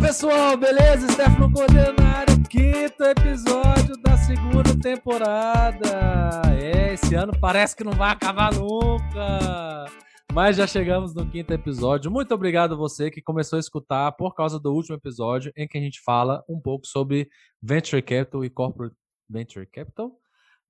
pessoal, beleza? Stefano Coordenário, quinto episódio da segunda temporada. É, esse ano parece que não vai acabar nunca. Mas já chegamos no quinto episódio. Muito obrigado a você que começou a escutar por causa do último episódio em que a gente fala um pouco sobre Venture Capital e Corporate Venture Capital.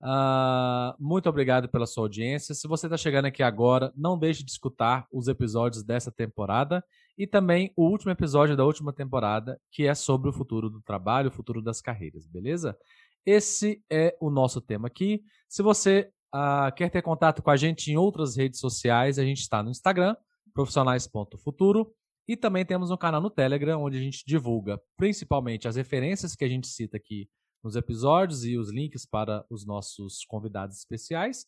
Uh, muito obrigado pela sua audiência. Se você está chegando aqui agora, não deixe de escutar os episódios dessa temporada e também o último episódio da última temporada, que é sobre o futuro do trabalho, o futuro das carreiras, beleza? Esse é o nosso tema aqui. Se você uh, quer ter contato com a gente em outras redes sociais, a gente está no Instagram, profissionais.futuro, e também temos um canal no Telegram, onde a gente divulga principalmente as referências que a gente cita aqui nos episódios e os links para os nossos convidados especiais.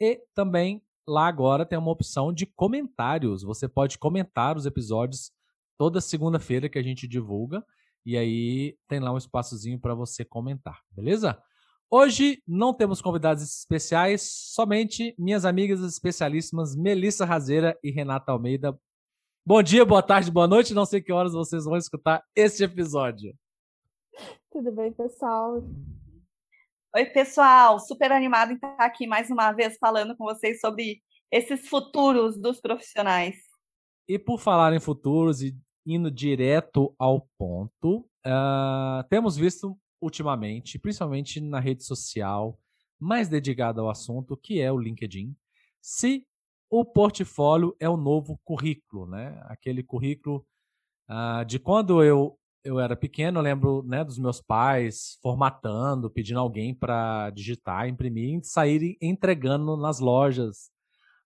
E também lá agora tem uma opção de comentários. Você pode comentar os episódios toda segunda-feira que a gente divulga. E aí tem lá um espaçozinho para você comentar, beleza? Hoje não temos convidados especiais, somente minhas amigas especialíssimas Melissa Razeira e Renata Almeida. Bom dia, boa tarde, boa noite. Não sei que horas vocês vão escutar este episódio. Tudo bem, pessoal? Oi, pessoal. Super animado em estar aqui mais uma vez falando com vocês sobre esses futuros dos profissionais. E por falar em futuros e indo direto ao ponto, uh, temos visto ultimamente, principalmente na rede social mais dedicada ao assunto, que é o LinkedIn, se o portfólio é o novo currículo, né? Aquele currículo uh, de quando eu eu era pequeno, eu lembro né, dos meus pais formatando, pedindo alguém para digitar, imprimir saírem entregando nas lojas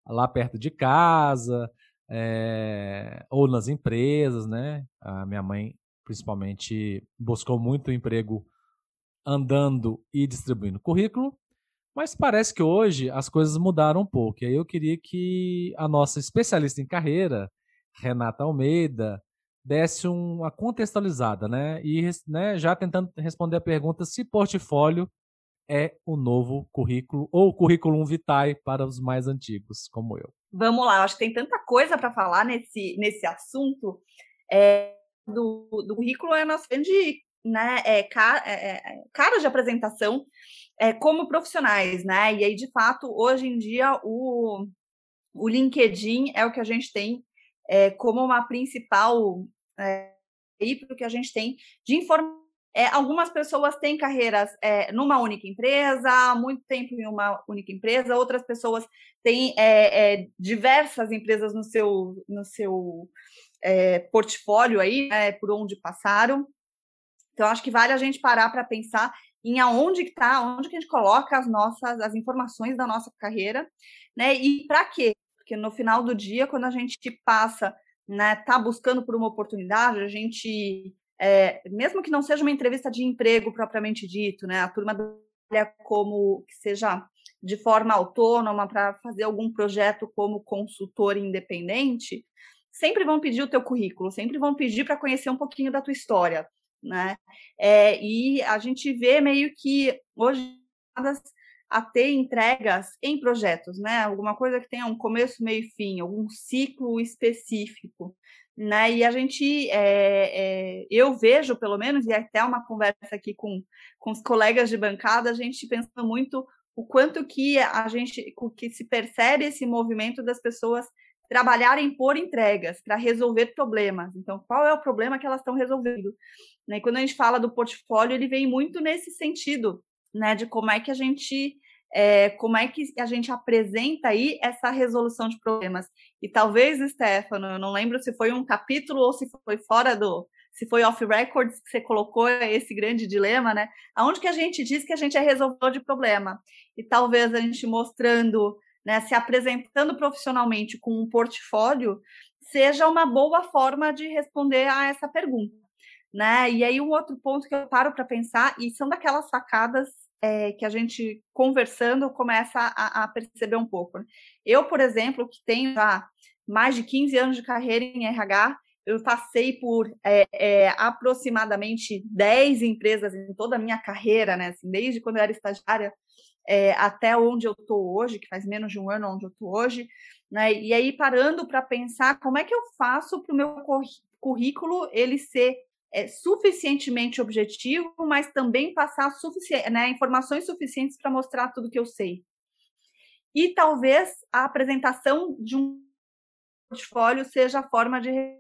lá perto de casa é, ou nas empresas, né? A minha mãe, principalmente, buscou muito emprego andando e distribuindo currículo, mas parece que hoje as coisas mudaram um pouco. E aí eu queria que a nossa especialista em carreira, Renata Almeida, desse uma contextualizada, né? E né, já tentando responder a pergunta se portfólio é o novo currículo ou currículo vitae para os mais antigos, como eu. Vamos lá, acho que tem tanta coisa para falar nesse, nesse assunto. É, do, do currículo é nosso grande né, é, cara, é, é, de apresentação é, como profissionais, né? E aí, de fato, hoje em dia, o, o LinkedIn é o que a gente tem é, como uma principal é, para o que a gente tem de informação. É, algumas pessoas têm carreiras é, numa única empresa, muito tempo em uma única empresa, outras pessoas têm é, é diversas empresas no seu, no seu é, portfólio aí, né, por onde passaram. Então, acho que vale a gente parar para pensar em aonde está, onde que a gente coloca as nossas, as informações da nossa carreira, né? E para quê? Porque no final do dia, quando a gente passa, né, tá buscando por uma oportunidade, a gente, é, mesmo que não seja uma entrevista de emprego propriamente dito, né, a turma como que seja de forma autônoma para fazer algum projeto como consultor independente, sempre vão pedir o teu currículo, sempre vão pedir para conhecer um pouquinho da tua história, né? É, e a gente vê meio que hoje a ter entregas em projetos, né? Alguma coisa que tenha um começo, meio e fim, algum ciclo específico, né? E a gente, é, é, eu vejo, pelo menos, e até uma conversa aqui com, com os colegas de bancada, a gente pensa muito o quanto que a gente, que se percebe esse movimento das pessoas trabalharem por entregas para resolver problemas. Então, qual é o problema que elas estão resolvendo? Né? Quando a gente fala do portfólio, ele vem muito nesse sentido, né, de como é que a gente é, como é que a gente apresenta aí essa resolução de problemas. E talvez, Stefano, eu não lembro se foi um capítulo ou se foi fora do, se foi off records que você colocou esse grande dilema, né? Aonde que a gente diz que a gente é resolvedor de problema? E talvez a gente mostrando, né, se apresentando profissionalmente com um portfólio, seja uma boa forma de responder a essa pergunta né? E aí um outro ponto que eu paro para pensar e são daquelas sacadas é, que a gente conversando começa a, a perceber um pouco. Né? Eu, por exemplo, que tenho já mais de 15 anos de carreira em RH, eu passei por é, é, aproximadamente 10 empresas em toda a minha carreira, né? Assim, desde quando eu era estagiária é, até onde eu estou hoje, que faz menos de um ano onde eu estou hoje, né? E aí parando para pensar como é que eu faço para o meu currículo ele ser é, suficientemente objetivo, mas também passar né, informações suficientes para mostrar tudo que eu sei. E talvez a apresentação de um portfólio seja a forma de.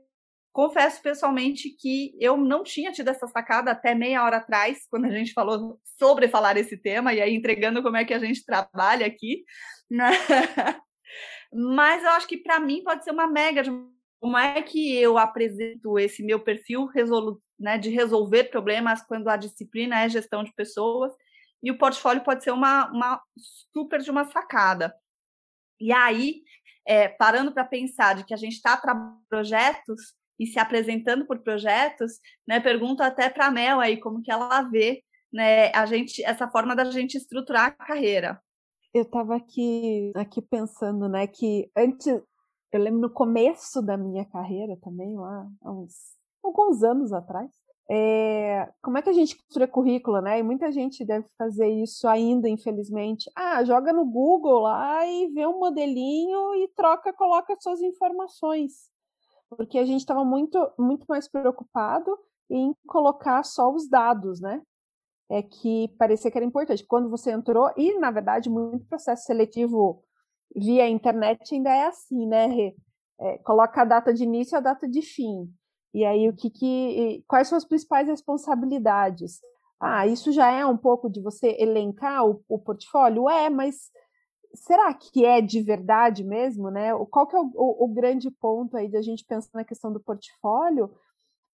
Confesso pessoalmente que eu não tinha tido essa sacada até meia hora atrás, quando a gente falou sobre falar esse tema, e aí entregando como é que a gente trabalha aqui. Né? Mas eu acho que para mim pode ser uma mega de como é que eu apresento esse meu perfil resolu né, de resolver problemas quando a disciplina é gestão de pessoas e o portfólio pode ser uma, uma super de uma sacada. E aí, é, parando para pensar de que a gente está trabalhando projetos e se apresentando por projetos, né, pergunto até para a Mel aí como que ela vê né, a gente, essa forma da gente estruturar a carreira. Eu estava aqui, aqui pensando, né, que antes, eu lembro no começo da minha carreira também, lá, há uns alguns anos atrás, é, como é que a gente construa currículo, né? E muita gente deve fazer isso ainda, infelizmente. Ah, joga no Google lá e vê um modelinho e troca, coloca suas informações. Porque a gente estava muito, muito mais preocupado em colocar só os dados, né? É que parecia que era importante. Quando você entrou, e na verdade, muito processo seletivo via internet ainda é assim, né? É, coloca a data de início e a data de fim. E aí, o que, que quais são as principais responsabilidades? Ah, isso já é um pouco de você elencar o, o portfólio? É, mas será que é de verdade mesmo, né? Qual que é o, o, o grande ponto aí da gente pensar na questão do portfólio?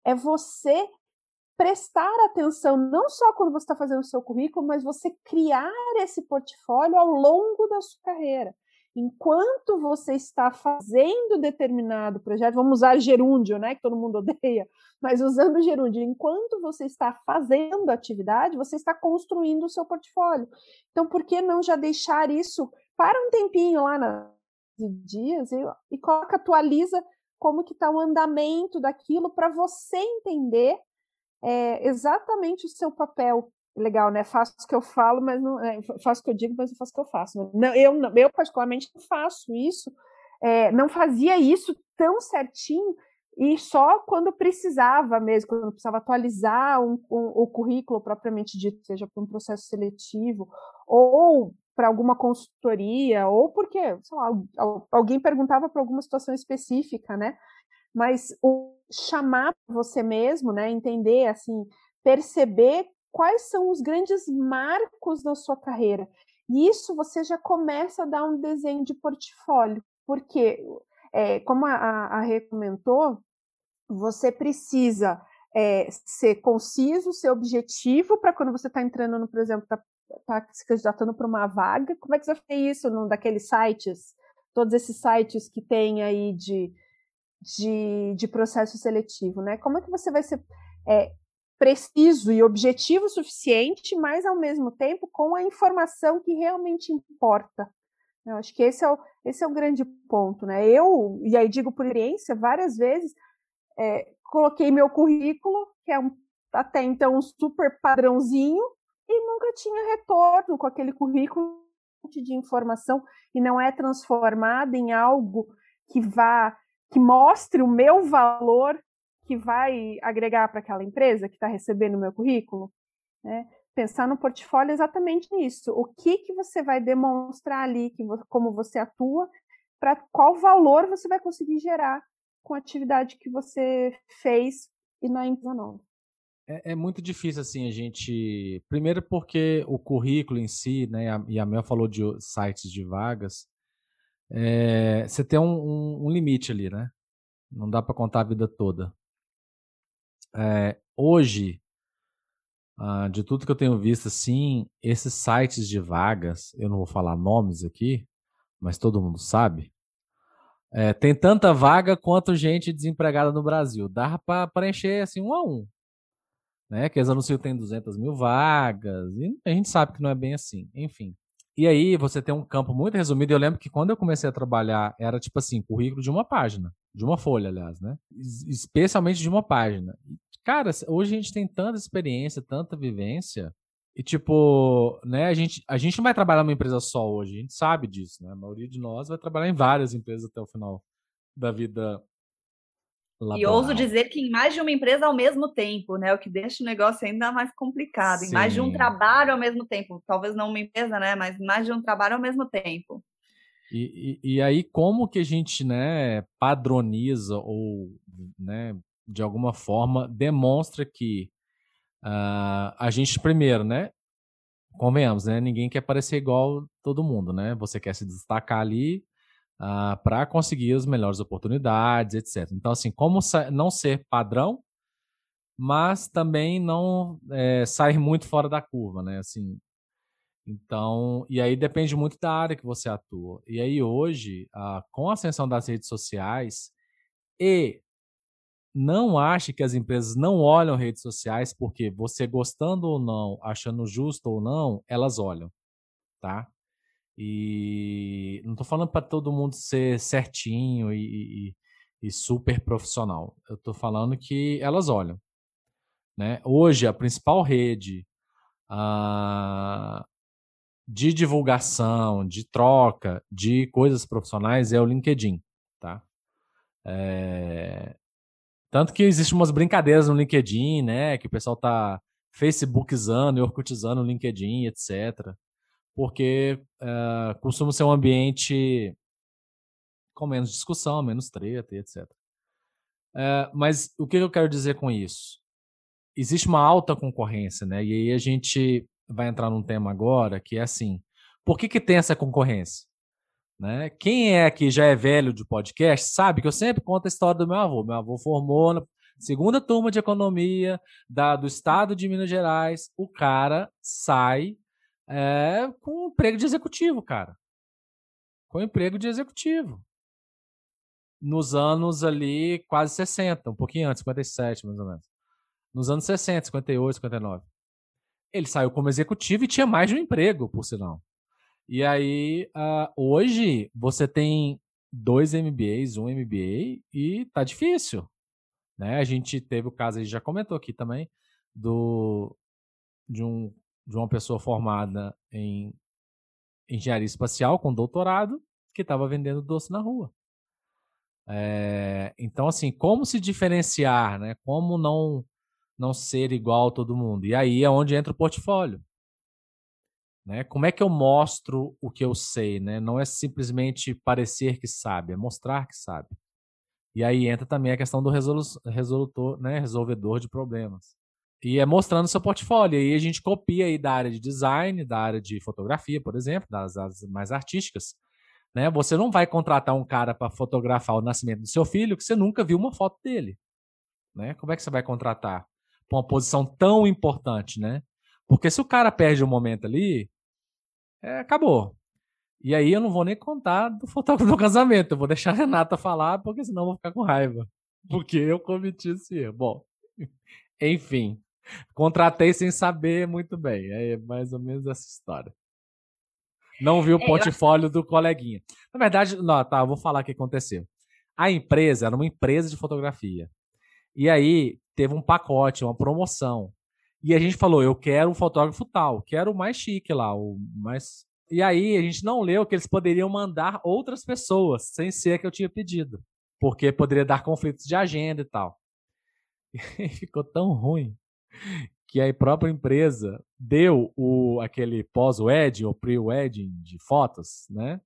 É você prestar atenção não só quando você está fazendo o seu currículo, mas você criar esse portfólio ao longo da sua carreira enquanto você está fazendo determinado projeto, vamos usar gerúndio, né, que todo mundo odeia, mas usando gerúndio, enquanto você está fazendo atividade, você está construindo o seu portfólio. Então, por que não já deixar isso para um tempinho lá na dias e, e coloca, atualiza como que está o andamento daquilo para você entender é, exatamente o seu papel legal, né? Faço o que eu falo, mas não é, faço o que eu digo, mas não faço o que eu faço. Né? Não, eu, eu particularmente não faço isso, é, não fazia isso tão certinho e só quando precisava mesmo, quando precisava atualizar um, um, o currículo propriamente dito, seja para um processo seletivo ou para alguma consultoria, ou porque, lá, alguém perguntava para alguma situação específica, né? Mas o chamar você mesmo, né? Entender, assim, perceber quais são os grandes marcos da sua carreira. E isso você já começa a dar um desenho de portfólio, porque, é, como a, a Rê comentou, você precisa é, ser conciso, ser objetivo para quando você está entrando, no, por exemplo, está tá se candidatando para uma vaga, como é que você vai fazer isso num daqueles sites, todos esses sites que tem aí de, de, de processo seletivo, né? Como é que você vai ser é, preciso e objetivo suficiente, mas ao mesmo tempo com a informação que realmente importa. Eu acho que esse é o, esse é o grande ponto, né? Eu, e aí digo por experiência, várias vezes é, coloquei meu currículo, que é um, até então um super padrãozinho, e nunca tinha retorno com aquele currículo de informação e não é transformado em algo que vá que mostre o meu valor que vai agregar para aquela empresa que está recebendo o meu currículo? Né? Pensar no portfólio exatamente nisso. O que, que você vai demonstrar ali, que, como você atua, para qual valor você vai conseguir gerar com a atividade que você fez e na empresa nova. É, é, muito difícil, assim, a gente. Primeiro, porque o currículo em si, né, e a Mel falou de sites de vagas, é, você tem um, um, um, limite ali, né? Não dá para contar a vida toda. É, hoje, uh, de tudo que eu tenho visto, assim, esses sites de vagas, eu não vou falar nomes aqui, mas todo mundo sabe, é, tem tanta vaga quanto gente desempregada no Brasil. Dá para preencher assim um a um. Né? Que eles anunciam que tem 200 mil vagas, e a gente sabe que não é bem assim. Enfim. E aí você tem um campo muito resumido. Eu lembro que quando eu comecei a trabalhar, era tipo assim, currículo de uma página. De uma folha, aliás, né? Especialmente de uma página. Cara, hoje a gente tem tanta experiência, tanta vivência, e tipo, né, a gente, a gente não vai trabalhar numa empresa só hoje, a gente sabe disso, né? A maioria de nós vai trabalhar em várias empresas até o final da vida Laboral. E ouso dizer que em mais de uma empresa ao mesmo tempo, né? O que deixa o negócio ainda mais complicado. Sim. Em mais de um trabalho ao mesmo tempo. Talvez não uma empresa, né? Mas mais de um trabalho ao mesmo tempo. E, e, e aí, como que a gente, né, padroniza ou, né, de alguma forma demonstra que uh, a gente, primeiro, né, convenhamos, né, ninguém quer parecer igual todo mundo, né? Você quer se destacar ali, uh, ah, para conseguir as melhores oportunidades, etc. Então, assim, como não ser padrão, mas também não é, sair muito fora da curva, né? Assim, então, e aí depende muito da área que você atua. E aí hoje, uh, com a ascensão das redes sociais, e não ache que as empresas não olham redes sociais, porque você gostando ou não, achando justo ou não, elas olham, tá? E não estou falando para todo mundo ser certinho e, e, e, super profissional. Eu estou falando que elas olham. Né? Hoje, a principal rede uh, de divulgação, de troca de coisas profissionais é o LinkedIn. Tá? É... Tanto que existem umas brincadeiras no LinkedIn, né? Que o pessoal tá Facebookizando e Orkutizando o LinkedIn, etc porque uh, costuma ser um ambiente com menos discussão, menos treta etc. Uh, eh, mas o que eu quero dizer com isso? Existe uma alta concorrência, né? E aí a gente vai entrar num tema agora que é assim: por que, que tem essa concorrência? Né? Quem é que já é velho de podcast sabe que eu sempre conto a história do meu avô. Meu avô formou na segunda turma de economia da, do estado de Minas Gerais. O cara sai é, com emprego de executivo, cara. Com emprego de executivo. Nos anos ali, quase 60, um pouquinho antes, 57 mais ou menos. Nos anos 60, 58, 59. Ele saiu como executivo e tinha mais de um emprego, por sinal. E aí, uh, hoje, você tem dois MBAs, um MBA, e tá difícil. Né? A gente teve o caso, a gente já comentou aqui também, do, de um de uma pessoa formada em engenharia espacial com doutorado que estava vendendo doce na rua. É, então, assim, como se diferenciar, né? Como não não ser igual a todo mundo? E aí é onde entra o portfólio. Né? Como é que eu mostro o que eu sei? Né? Não é simplesmente parecer que sabe, é mostrar que sabe. E aí entra também a questão do resolutor, né? resolvedor de problemas. E é mostrando seu portfólio. E a gente copia aí da área de design, da área de fotografia, por exemplo, das áreas mais artísticas. Né? Você não vai contratar um cara para fotografar o nascimento do seu filho que você nunca viu uma foto dele. Né? Como é que você vai contratar para uma posição tão importante, né? Porque se o cara perde o um momento ali, é, acabou. E aí eu não vou nem contar do fotógrafo do casamento. Eu vou deixar a Renata falar, porque senão eu vou ficar com raiva. Porque eu cometi esse erro. Bom, enfim. Contratei sem saber muito bem. É mais ou menos essa história. Não vi o é, portfólio do coleguinha. Na verdade, não, tá, eu vou falar o que aconteceu. A empresa era uma empresa de fotografia. E aí teve um pacote, uma promoção. E a gente falou: eu quero um fotógrafo tal, quero o mais chique lá, o mais. E aí a gente não leu que eles poderiam mandar outras pessoas, sem ser que eu tinha pedido. Porque poderia dar conflitos de agenda e tal. E ficou tão ruim que a própria empresa deu o, aquele pós-wedding ou pre-wedding de fotos, né?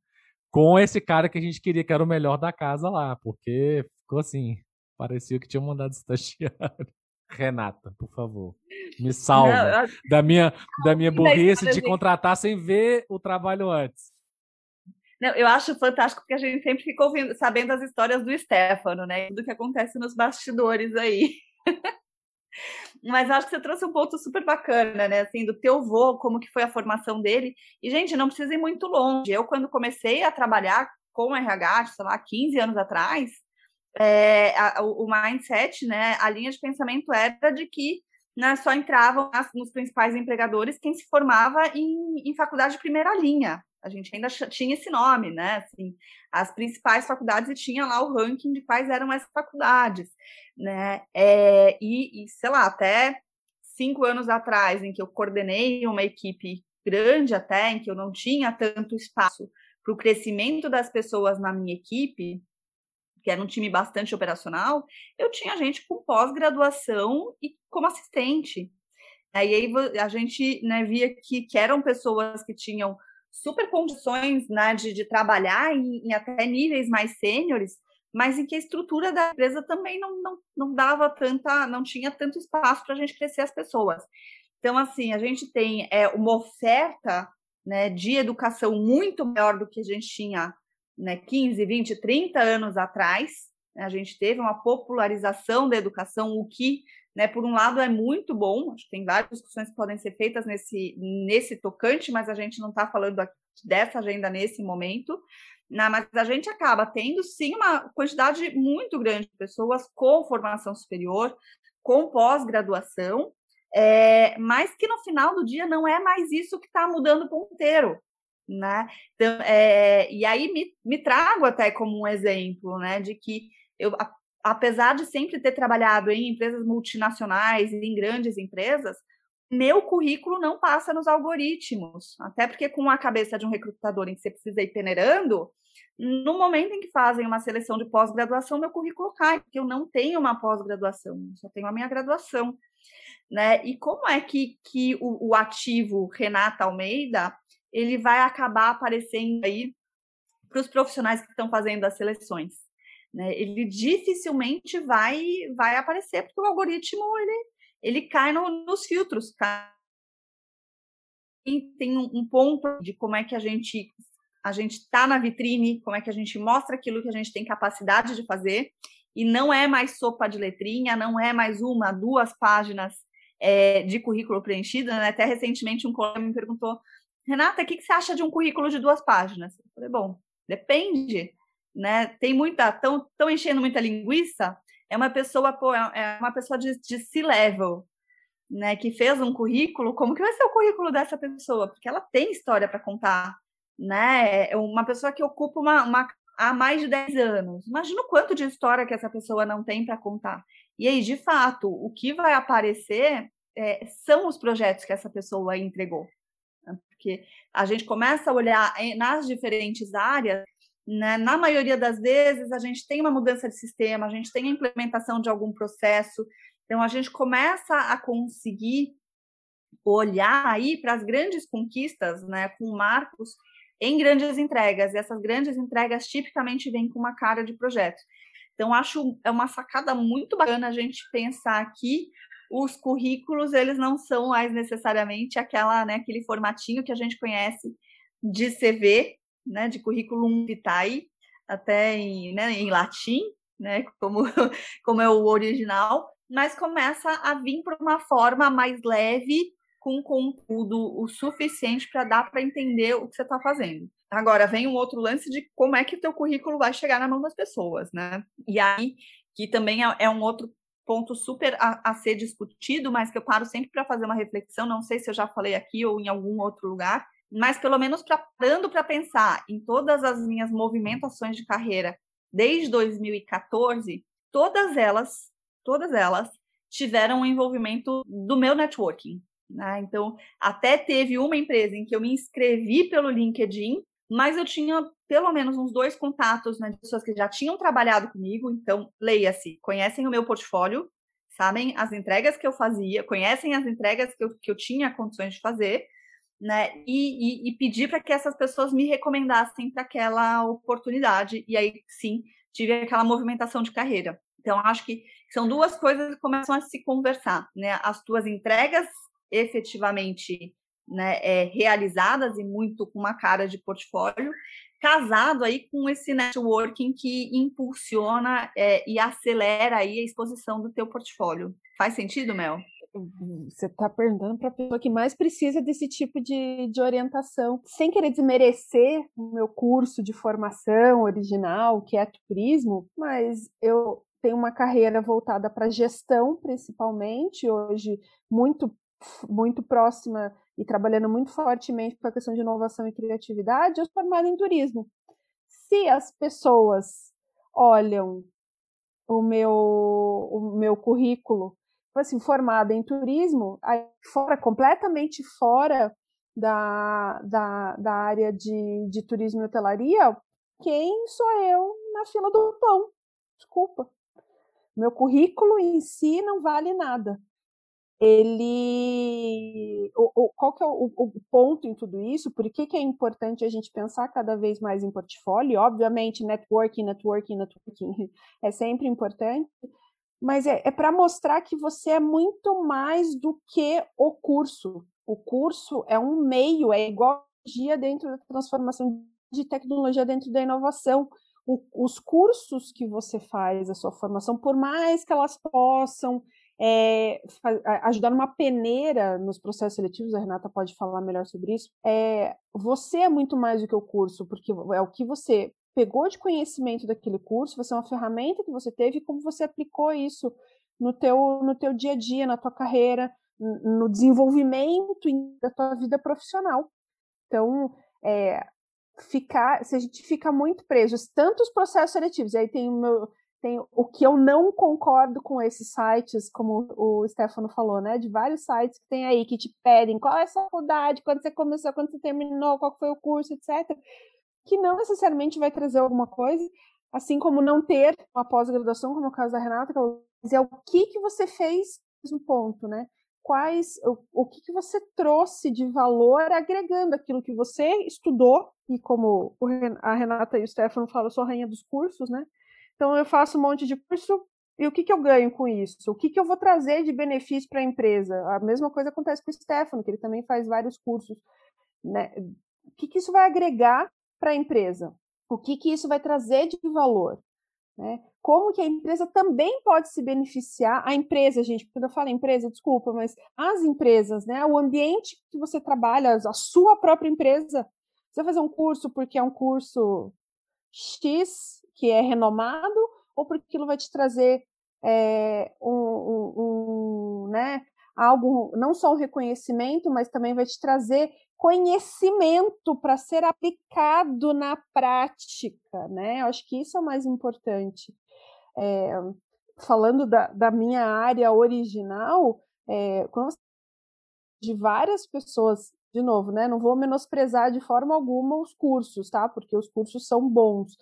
Com esse cara que a gente queria que era o melhor da casa lá, porque ficou assim, parecia que tinha mandado estagiário. Renata, por favor, me salva Não, da minha, da minha burrice de contratar sem ver o trabalho antes. Não, eu acho fantástico porque a gente sempre fica ouvindo, sabendo as histórias do Stefano, né? Tudo que acontece nos bastidores aí. Mas acho que você trouxe um ponto super bacana, né? Assim, do teu vô, como que foi a formação dele. E, gente, não precisa ir muito longe. Eu, quando comecei a trabalhar com RH, sei lá, 15 anos atrás, é, a, o, mindset, né? A linha de pensamento era de que né, só entravam nos principais empregadores quem se formava em, em faculdade de primeira linha a gente ainda tinha esse nome, né? Assim, as principais faculdades e tinha lá o ranking de quais eram as faculdades, né? É, e, e, sei lá, até cinco anos atrás, em que eu coordenei uma equipe grande até, em que eu não tinha tanto espaço para o crescimento das pessoas na minha equipe, que era um time bastante operacional, eu tinha gente com pós-graduação e como assistente. Aí, a gente né, via que, que eram pessoas que tinham super condições né, de, de trabalhar em, em até níveis mais sêniores, mas em que a estrutura da empresa também não, não, não dava tanta, não tinha tanto espaço para a gente crescer as pessoas. Então, assim, a gente tem é, uma oferta né, de educação muito maior do que a gente tinha né, 15, 20, 30 anos atrás. A gente teve uma popularização da educação, o que né? Por um lado, é muito bom, acho que tem várias discussões que podem ser feitas nesse, nesse tocante, mas a gente não está falando dessa agenda nesse momento. Né? Mas a gente acaba tendo, sim, uma quantidade muito grande de pessoas com formação superior, com pós-graduação, é, mas que no final do dia não é mais isso que está mudando o ponteiro. Né? Então, é, e aí me, me trago até como um exemplo né, de que eu, apesar de sempre ter trabalhado em empresas multinacionais e em grandes empresas, meu currículo não passa nos algoritmos. Até porque, com a cabeça de um recrutador em que você precisa ir peneirando, no momento em que fazem uma seleção de pós-graduação, meu currículo cai, porque eu não tenho uma pós-graduação, só tenho a minha graduação. Né? E como é que, que o, o ativo Renata Almeida ele vai acabar aparecendo aí para os profissionais que estão fazendo as seleções? Né? Ele dificilmente vai vai aparecer porque o algoritmo ele, ele cai no, nos filtros. Cai. E tem um, um ponto de como é que a gente a gente está na vitrine, como é que a gente mostra aquilo que a gente tem capacidade de fazer, e não é mais sopa de letrinha, não é mais uma, duas páginas é, de currículo preenchido. Né? Até recentemente um colega me perguntou, Renata, o que, que você acha de um currículo de duas páginas? Eu falei, bom, depende né? Tem muita, estão tão enchendo muita linguiça. É uma pessoa, pô, é, é uma pessoa de, de C-level, né? Que fez um currículo. Como que vai ser o currículo dessa pessoa? Porque ela tem história para contar, né? É uma pessoa que ocupa uma, uma há mais de 10 anos. Imagina o quanto de história que essa pessoa não tem para contar. E aí, de fato, o que vai aparecer é, são os projetos que essa pessoa entregou. Né? Porque a gente começa a olhar nas diferentes áreas né? Na maioria das vezes, a gente tem uma mudança de sistema, a gente tem a implementação de algum processo, então a gente começa a conseguir olhar aí para as grandes conquistas, né, com marcos em grandes entregas, e essas grandes entregas tipicamente vêm com uma cara de projeto. Então, acho é uma sacada muito bacana a gente pensar que os currículos, eles não são mais necessariamente aquela, né, aquele formatinho que a gente conhece de CV, né, de currículo vitae, até em, né, em latim, né, como, como é o original, mas começa a vir para uma forma mais leve, com conteúdo o suficiente para dar para entender o que você está fazendo. Agora vem um outro lance de como é que o teu currículo vai chegar na mão das pessoas, né? E aí que também é, é um outro ponto super a, a, ser discutido, mas que eu paro sempre para fazer uma reflexão. Não sei se eu já falei aqui ou em algum outro lugar, mas pelo menos parando para pensar em todas as minhas movimentações de carreira desde 2014, todas elas, todas elas tiveram um envolvimento do meu networking. Né? Então, até teve uma empresa em que eu me inscrevi pelo LinkedIn, mas eu tinha pelo menos uns dois contatos né, de pessoas que já tinham trabalhado comigo. Então, leia-se, conhecem o meu portfólio, sabem as entregas que eu fazia, conhecem as entregas que eu, que eu tinha condições de fazer, né? E, e, e pedir para que essas pessoas me recomendassem para aquela oportunidade. E aí, sim, tive aquela movimentação de carreira. Então, acho que são duas coisas que começam a se conversar, né? As tuas entregas efetivamente né, é, realizadas e muito com uma cara de portfólio, casado aí com esse networking que impulsiona é, e acelera aí a exposição do teu portfólio. Faz sentido, Mel? você está perguntando para a pessoa que mais precisa desse tipo de, de orientação, sem querer desmerecer o meu curso de formação original, que é turismo, mas eu tenho uma carreira voltada para gestão, principalmente, hoje muito, muito próxima e trabalhando muito fortemente com a questão de inovação e criatividade, eu sou formada em turismo. Se as pessoas olham o meu, o meu currículo assim, formada em turismo, fora, completamente fora da, da, da área de, de turismo e hotelaria, quem sou eu na fila do pão? desculpa. Meu currículo em si não vale nada. Ele. O, o, qual que é o, o, ponto em tudo isso? Por que, que é importante a gente pensar cada vez mais em portfólio? Obviamente, networking, networking, networking é sempre importante, mas é, é para mostrar que você é muito mais do que o curso. O curso é um meio, é igual dia dentro da transformação de tecnologia dentro da inovação. O, os cursos que você faz, a sua formação, por mais que elas possam é, ajudar numa peneira nos processos seletivos, a Renata pode falar melhor sobre isso, é, você é muito mais do que o curso, porque é o que você pegou de conhecimento daquele curso, vai ser uma ferramenta que você teve e como você aplicou isso no teu, no teu dia a dia, na tua carreira, no desenvolvimento da tua vida profissional. Então, é, ficar, se a gente fica muito preso, tanto os processos seletivos, aí tem o meu, tem o que eu não concordo com esses sites, como o Stefano falou, né? De vários sites que tem aí que te pedem qual é a sua faculdade, quando você começou, quando você terminou, qual foi o curso, etc. Que não necessariamente vai trazer alguma coisa, assim como não ter uma pós-graduação, como é o caso da Renata, que é o que, que você fez no ponto, né? quais o, o que, que você trouxe de valor agregando aquilo que você estudou e como a Renata e o Stefano falam, eu sou rainha dos cursos, né? Então eu faço um monte de curso e o que, que eu ganho com isso? O que, que eu vou trazer de benefício para a empresa? A mesma coisa acontece com o Stefano, que ele também faz vários cursos. Né? O que, que isso vai agregar para a empresa? O que, que isso vai trazer de valor? Né? Como que a empresa também pode se beneficiar, a empresa, gente, quando eu falo empresa, desculpa, mas as empresas, né? O ambiente que você trabalha, a sua própria empresa. Você vai fazer um curso porque é um curso X, que é renomado, ou porque aquilo vai te trazer é, um, um, um, né, algo, não só um reconhecimento, mas também vai te trazer conhecimento para ser aplicado na prática, né? Eu acho que isso é o mais importante. É, falando da, da, minha área original, é, de várias pessoas, de novo, né? Não vou menosprezar de forma alguma os cursos, tá? Porque os cursos são bons.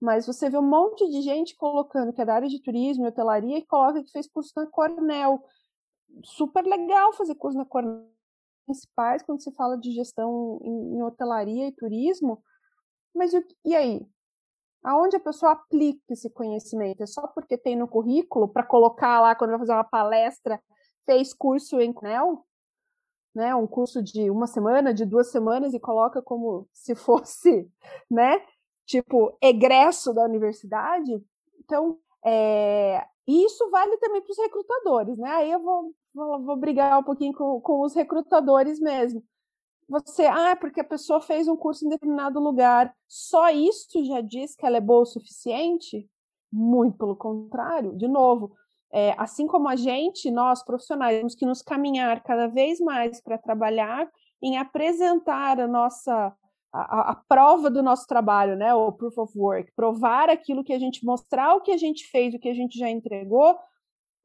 Mas você vê um monte de gente colocando que é da área de turismo e hotelaria e coloca que fez curso na Cornell. Super legal fazer curso na Cornell principais quando se fala de gestão em, hotelaria e turismo, mas e, aí? Aonde a pessoa aplica esse conhecimento? É só porque tem no currículo para colocar lá quando vai fazer uma palestra, fez curso em CNEL, né? Um curso de uma semana, de duas semanas e coloca como se fosse, né? Tipo egresso da universidade. Então, é, isso vale também para os recrutadores, né? Aí eu vou vou, vou brigar um pouquinho com, com os recrutadores mesmo. Você, ah, porque a pessoa fez um curso em determinado lugar, só isso já diz que ela é boa o suficiente? Muito pelo contrário, de novo, é, assim como a gente, nós profissionais, temos que nos caminhar cada vez mais para trabalhar em apresentar a nossa a, a, prova do nosso trabalho, né, o proof of work, provar aquilo que a gente mostrar o que a gente fez, o que a gente já entregou,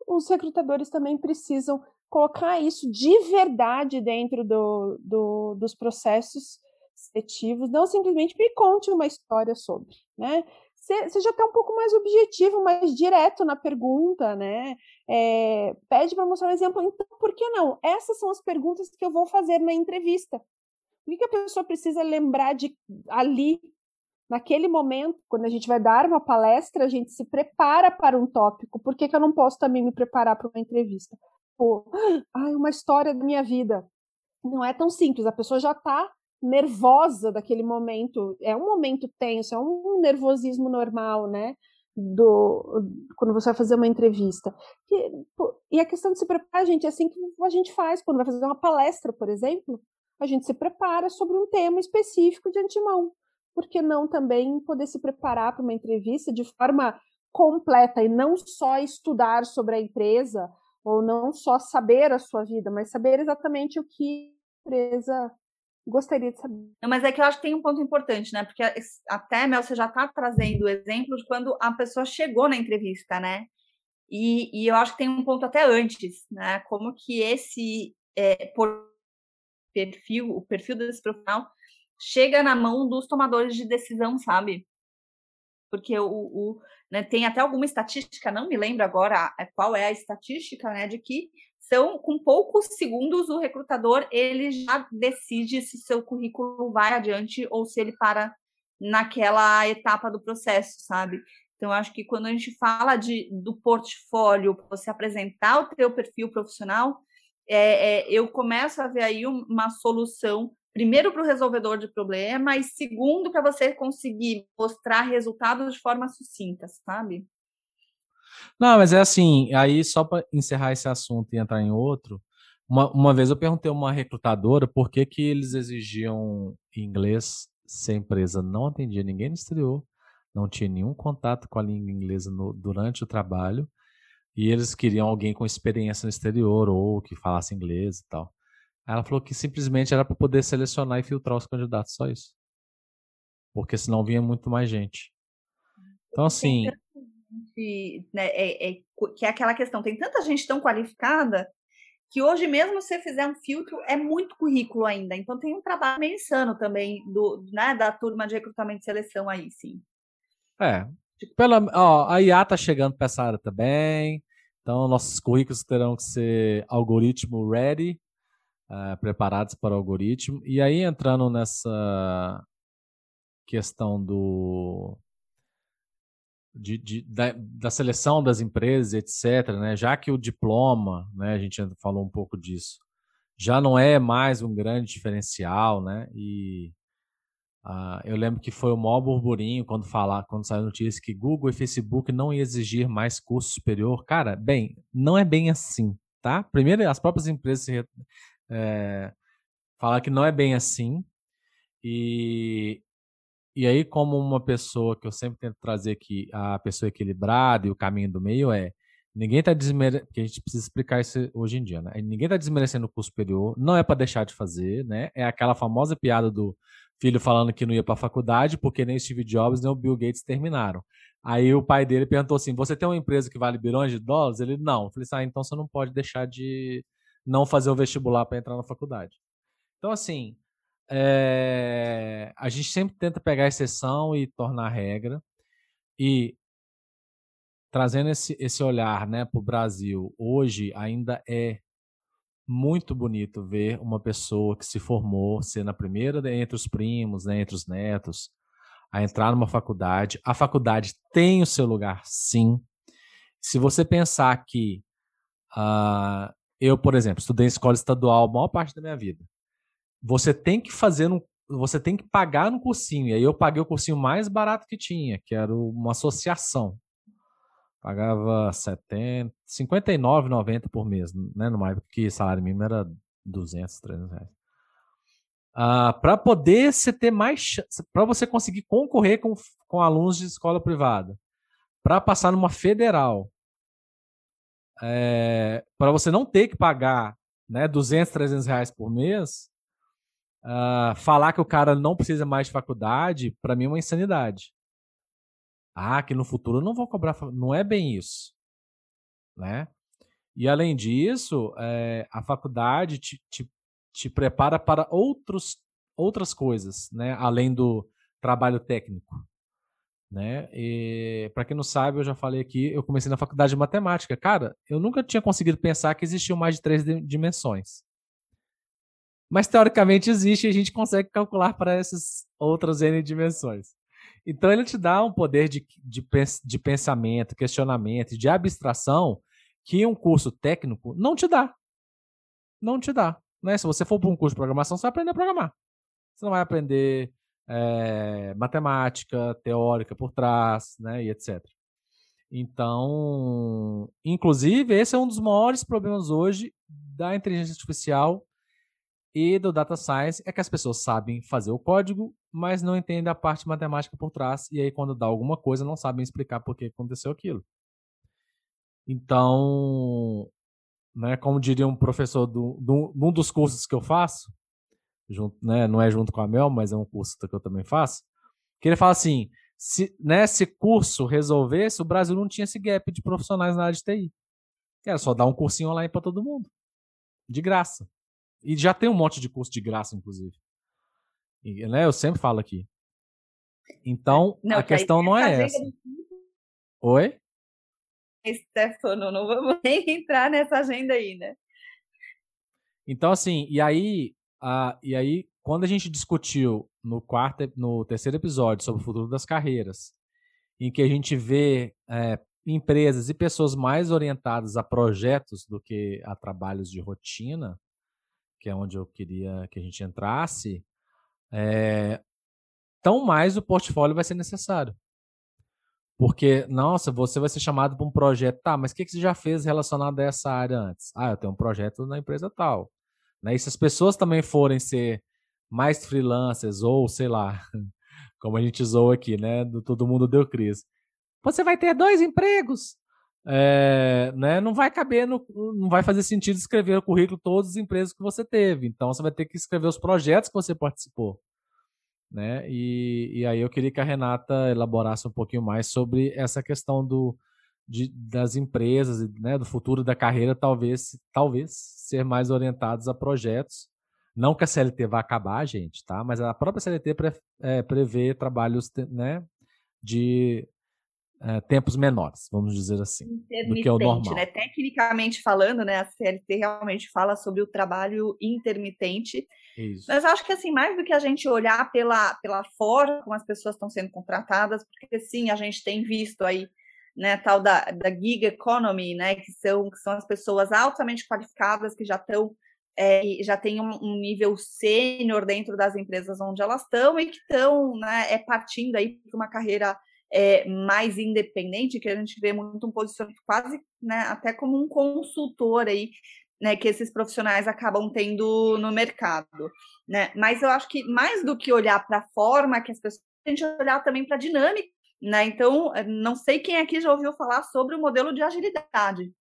os recrutadores também precisam colocar isso de verdade dentro do, do, dos processos seletivos, não simplesmente me conte uma história sobre, né? Seja até um pouco mais objetivo, mais direto na pergunta, né? É, pede para mostrar um exemplo. Então, por que não? Essas são as perguntas que eu vou fazer na entrevista. O que a pessoa precisa lembrar de ali naquele momento, quando a gente vai dar uma palestra, a gente se prepara para um tópico. Por que, que eu não posso também me preparar para uma entrevista? Pô, ai, uma história da minha vida. Não é tão simples, a pessoa já está nervosa daquele momento. É um momento tenso, é um nervosismo normal, né? Do, quando você vai fazer uma entrevista. E, e a questão de se preparar, gente, é assim que a gente faz quando vai fazer uma palestra, por exemplo. A gente se prepara sobre um tema específico de antemão por que não também poder se preparar para uma entrevista de forma completa e não só estudar sobre a empresa ou não só saber a sua vida, mas saber exatamente o que a empresa gostaria de saber. Não, mas é que eu acho que tem um ponto importante, né? Porque até, Mel, você já está trazendo o exemplo de quando a pessoa chegou na entrevista, né? E, e, eu acho que tem um ponto até antes, né? Como que esse é, perfil, o perfil desse profissional chega na mão dos tomadores de decisão, sabe? porque o, o né, tem até alguma estatística, não me lembro agora qual é a estatística, né, de que são com poucos segundos o recrutador ele já decide se seu currículo vai adiante ou se ele para naquela etapa do processo, sabe? Então, acho que quando a gente fala de, do portfólio, você apresentar o teu perfil profissional, é, é, eu começo a ver aí uma solução, primeiro para o resolvedor de problema e segundo para você conseguir mostrar resultados de forma sucinta, sabe? Não, mas é assim, aí só para encerrar esse assunto e entrar em outro, uma, uma vez eu perguntei a uma recrutadora por que, que eles exigiam inglês se a empresa não atendia ninguém no exterior, não tinha nenhum contato com a língua inglesa no, durante o trabalho e eles queriam alguém com experiência no exterior ou que falasse inglês e tal. Ela falou que simplesmente era para poder selecionar e filtrar os candidatos, só isso. Porque senão vinha muito mais gente. Então, assim. Né, é, é, que é aquela questão: tem tanta gente tão qualificada que hoje mesmo se você fizer um filtro é muito currículo ainda. Então tem um trabalho meio insano também do, né, da turma de recrutamento e seleção aí, sim. É. Pela, ó, a IA tá chegando para essa área também. Então, nossos currículos terão que ser algoritmo ready, uh, preparados para o algoritmo. E aí, entrando nessa questão do de, de da, da, seleção das empresas, etc., né? já que o diploma, né, a gente falou um pouco disso, já não é mais um grande diferencial, né? E Uh, eu lembro que foi o maior burburinho quando falar, quando saiu a notícia que Google e Facebook não iam exigir mais curso superior. Cara, bem, não é bem assim, tá? Primeiro, as próprias empresas é, falam que não é bem assim. E, e aí, como uma pessoa que eu sempre tento trazer aqui, a pessoa equilibrada e o caminho do meio é Ninguém está desmerecendo, porque a gente precisa explicar isso hoje em dia, né? Ninguém está desmerecendo o curso superior, não é para deixar de fazer, né? É aquela famosa piada do filho falando que não ia para a faculdade porque nem Steve Jobs nem o Bill Gates terminaram. Aí o pai dele perguntou assim: Você tem uma empresa que vale bilhões de dólares? Ele não. Eu falei assim: ah, então você não pode deixar de não fazer o vestibular para entrar na faculdade. Então, assim, é... a gente sempre tenta pegar exceção e tornar regra. E trazendo esse, esse olhar né, para o Brasil, hoje ainda é muito bonito ver uma pessoa que se formou, ser na primeira entre os primos, né, entre os netos, a entrar numa faculdade. A faculdade tem o seu lugar, sim. Se você pensar que uh, eu, por exemplo, estudei em escola estadual a maior parte da minha vida, você tem que fazer um, você tem que pagar no cursinho. E aí eu paguei o cursinho mais barato que tinha, que era uma associação. Pagava 70, 59,90 por mês, né? Numa época que salário mínimo era 200, 300 reais. Uh, para poder você ter mais para você conseguir concorrer com, com alunos de escola privada, para passar numa federal, é, para você não ter que pagar né, 200, 300 reais por mês, uh, falar que o cara não precisa mais de faculdade, para mim é uma insanidade. Ah, que no futuro eu não vou cobrar. Não é bem isso. Né? E além disso, é, a faculdade te, te, te prepara para outros, outras coisas, né? além do trabalho técnico. Né? Para quem não sabe, eu já falei aqui, eu comecei na faculdade de matemática. Cara, eu nunca tinha conseguido pensar que existiam mais de três dimensões. Mas teoricamente existe e a gente consegue calcular para essas outras N dimensões. Então ele te dá um poder de, de, de pensamento, questionamento, de abstração que um curso técnico não te dá. Não te dá. Né? Se você for para um curso de programação, você vai aprender a programar. Você não vai aprender é, matemática teórica por trás, né, e etc. Então, inclusive, esse é um dos maiores problemas hoje da inteligência artificial e do data science é que as pessoas sabem fazer o código, mas não entendem a parte matemática por trás, e aí quando dá alguma coisa não sabem explicar por que aconteceu aquilo. Então, né, como diria um professor do, do, um dos cursos que eu faço, junto, né, não é junto com a Mel, mas é um curso que eu também faço, que ele fala assim, se né, esse curso resolvesse, o Brasil não tinha esse gap de profissionais na área de TI. Era só dar um cursinho online para todo mundo. De graça. E já tem um monte de curso de graça, inclusive. E, né, eu sempre falo aqui. Então, não, a questão não é essa. Oi? Stefano, não vamos nem entrar nessa agenda aí, né? Então, assim, e aí, a, e aí, quando a gente discutiu no quarto, no terceiro episódio sobre o futuro das carreiras, em que a gente vê é, empresas e pessoas mais orientadas a projetos do que a trabalhos de rotina, que é onde eu queria que a gente entrasse, é, tão mais o portfólio vai ser necessário. Porque, nossa, você vai ser chamado para um projeto. Tá, mas o que, que você já fez relacionado a essa área antes? Ah, eu tenho um projeto na empresa tal. Né? E se as pessoas também forem ser mais freelancers, ou sei lá, como a gente usou aqui, né? Do Todo Mundo Deu Crise. Você vai ter dois empregos. É, né, não vai caber, no, não vai fazer sentido escrever o currículo todos os empregos que você teve. Então você vai ter que escrever os projetos que você participou né? E, e aí eu queria que a Renata elaborasse um pouquinho mais sobre essa questão do, de, das empresas, né, do futuro da carreira, talvez, talvez ser mais orientados a projetos. Não que a CLT vá acabar, gente, tá? Mas a própria CLT pre, é, prevê trabalhos, né, de é, tempos menores, vamos dizer assim, do que é o normal. Né? Tecnicamente falando, né, a CLT realmente fala sobre o trabalho intermitente. Isso. Mas acho que assim, mais do que a gente olhar pela, pela forma como as pessoas estão sendo contratadas, porque sim, a gente tem visto aí né, tal da, da gig economy, né, que são, que são as pessoas altamente qualificadas que já estão é, já têm um, um nível sênior dentro das empresas onde elas estão e que estão né, é, partindo aí para uma carreira é, mais independente, que a gente vê muito um posicionamento quase, né, até como um consultor aí, né, que esses profissionais acabam tendo no mercado, né? Mas eu acho que mais do que olhar para a forma que as pessoas, a gente olhar também para a dinâmica, né? Então, não sei quem aqui já ouviu falar sobre o modelo de agilidade,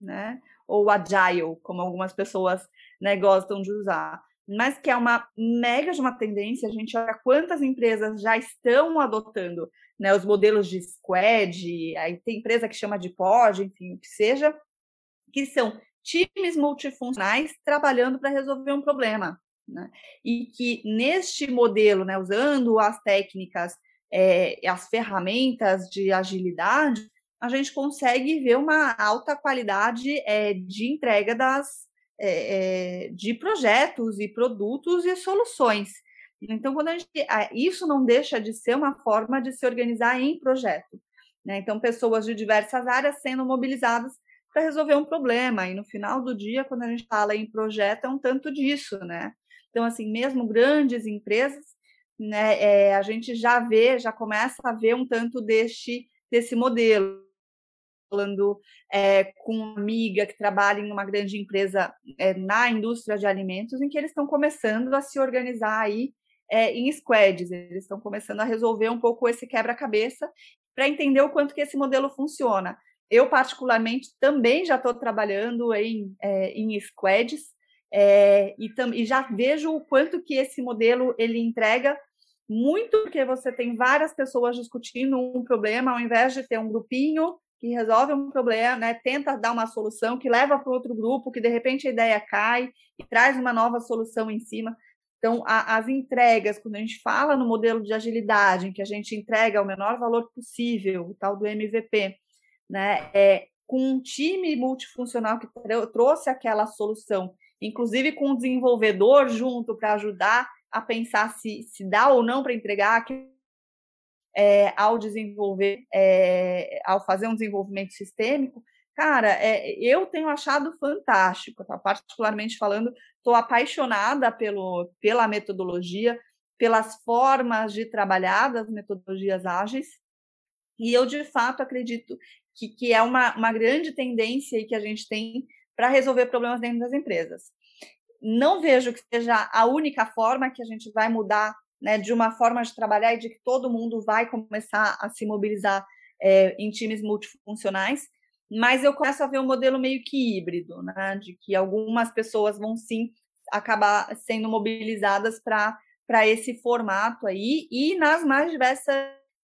né? Ou agile, como algumas pessoas né, gostam de usar mas que é uma mega de uma tendência. A gente olha quantas empresas já estão adotando né, os modelos de squad, aí tem empresa que chama de pod, enfim, o que seja, que são times multifuncionais trabalhando para resolver um problema. Né? E que neste modelo, né, usando as técnicas, é, as ferramentas de agilidade, a gente consegue ver uma alta qualidade é, de entrega das, é, de projetos e produtos e soluções. Então, quando a gente, isso não deixa de ser uma forma de se organizar em projeto. Né? Então, pessoas de diversas áreas sendo mobilizadas para resolver um problema. E no final do dia, quando a gente fala em projeto, é um tanto disso, né? Então, assim, mesmo grandes empresas, né, é, a gente já vê, já começa a ver um tanto deste, desse modelo falando é, com uma amiga que trabalha em uma grande empresa é, na indústria de alimentos, em que eles estão começando a se organizar aí é, em squads, eles estão começando a resolver um pouco esse quebra-cabeça para entender o quanto que esse modelo funciona. Eu, particularmente, também já estou trabalhando em, em squads e, e já vejo o quanto que esse modelo ele entrega muito porque você tem várias pessoas discutindo um problema, ao invés de ter um grupinho que resolve um problema, né, tenta dar uma solução, que leva para outro grupo, que de repente a ideia cai e traz uma nova solução em cima. Então, a, as entregas, quando a gente fala no modelo de agilidade, em que a gente entrega o menor valor possível, o tal do MVP, né, é, com um time multifuncional que trouxe aquela solução, inclusive com o desenvolvedor junto para ajudar a pensar se, se dá ou não para entregar é, ao desenvolver, é, ao fazer um desenvolvimento sistêmico, cara, é, eu tenho achado fantástico, tá? particularmente falando, estou apaixonada pelo, pela metodologia, pelas formas de trabalhar das metodologias ágeis, e eu de fato acredito que, que é uma, uma grande tendência que a gente tem para resolver problemas dentro das empresas. Não vejo que seja a única forma que a gente vai mudar né, de uma forma de trabalhar e de que todo mundo vai começar a se mobilizar é, em times multifuncionais, mas eu começo a ver um modelo meio que híbrido, né, de que algumas pessoas vão sim acabar sendo mobilizadas para esse formato aí e nas mais diversas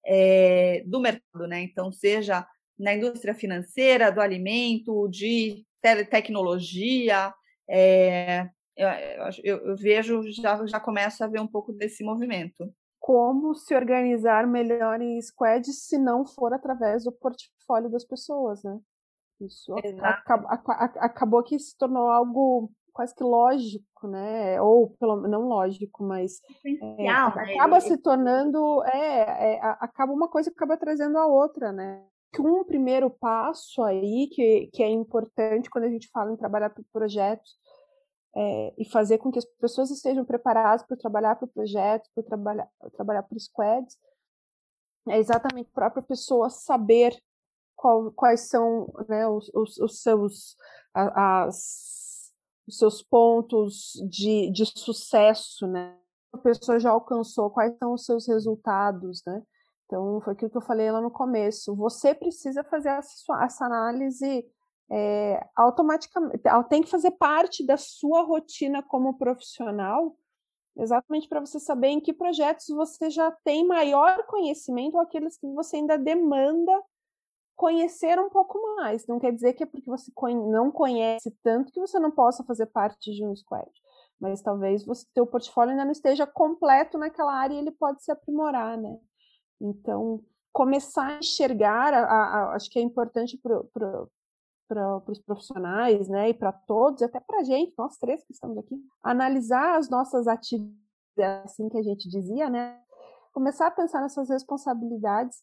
é, do mercado, né? Então, seja na indústria financeira, do alimento, de tecnologia, é, eu, eu, eu, vejo, já, já começo a ver um pouco desse movimento. como se organizar melhor em squads se não for através do portfólio das pessoas, né? Isso acabou, acabou que se tornou algo quase que lógico, né? Ou pelo não lógico, mas é, acaba se tornando é, é, acaba uma coisa que acaba trazendo a outra, né? Um primeiro passo aí que, que é importante quando a gente fala em trabalhar para projetos é, e fazer com que as pessoas estejam preparadas para trabalhar para o projeto, para trabalhar trabalhar para squads, é exatamente a própria pessoa saber qual, quais são né, os, os, os seus as os seus pontos de, de sucesso, né? A pessoa já alcançou, quais são os seus resultados, né? Então, foi aquilo que eu falei lá no começo. Você precisa fazer essa, essa análise é, automaticamente, tem que fazer parte da sua rotina como profissional, exatamente para você saber em que projetos você já tem maior conhecimento ou aqueles que você ainda demanda conhecer um pouco mais. Não quer dizer que é porque você não conhece tanto que você não possa fazer parte de um squad. Mas talvez você teu portfólio ainda não esteja completo naquela área e ele pode se aprimorar, né? Então, começar a enxergar, a, a, acho que é importante para os profissionais, né, e para todos, até para a gente, nós três que estamos aqui, analisar as nossas atividades, assim que a gente dizia, né, começar a pensar nessas responsabilidades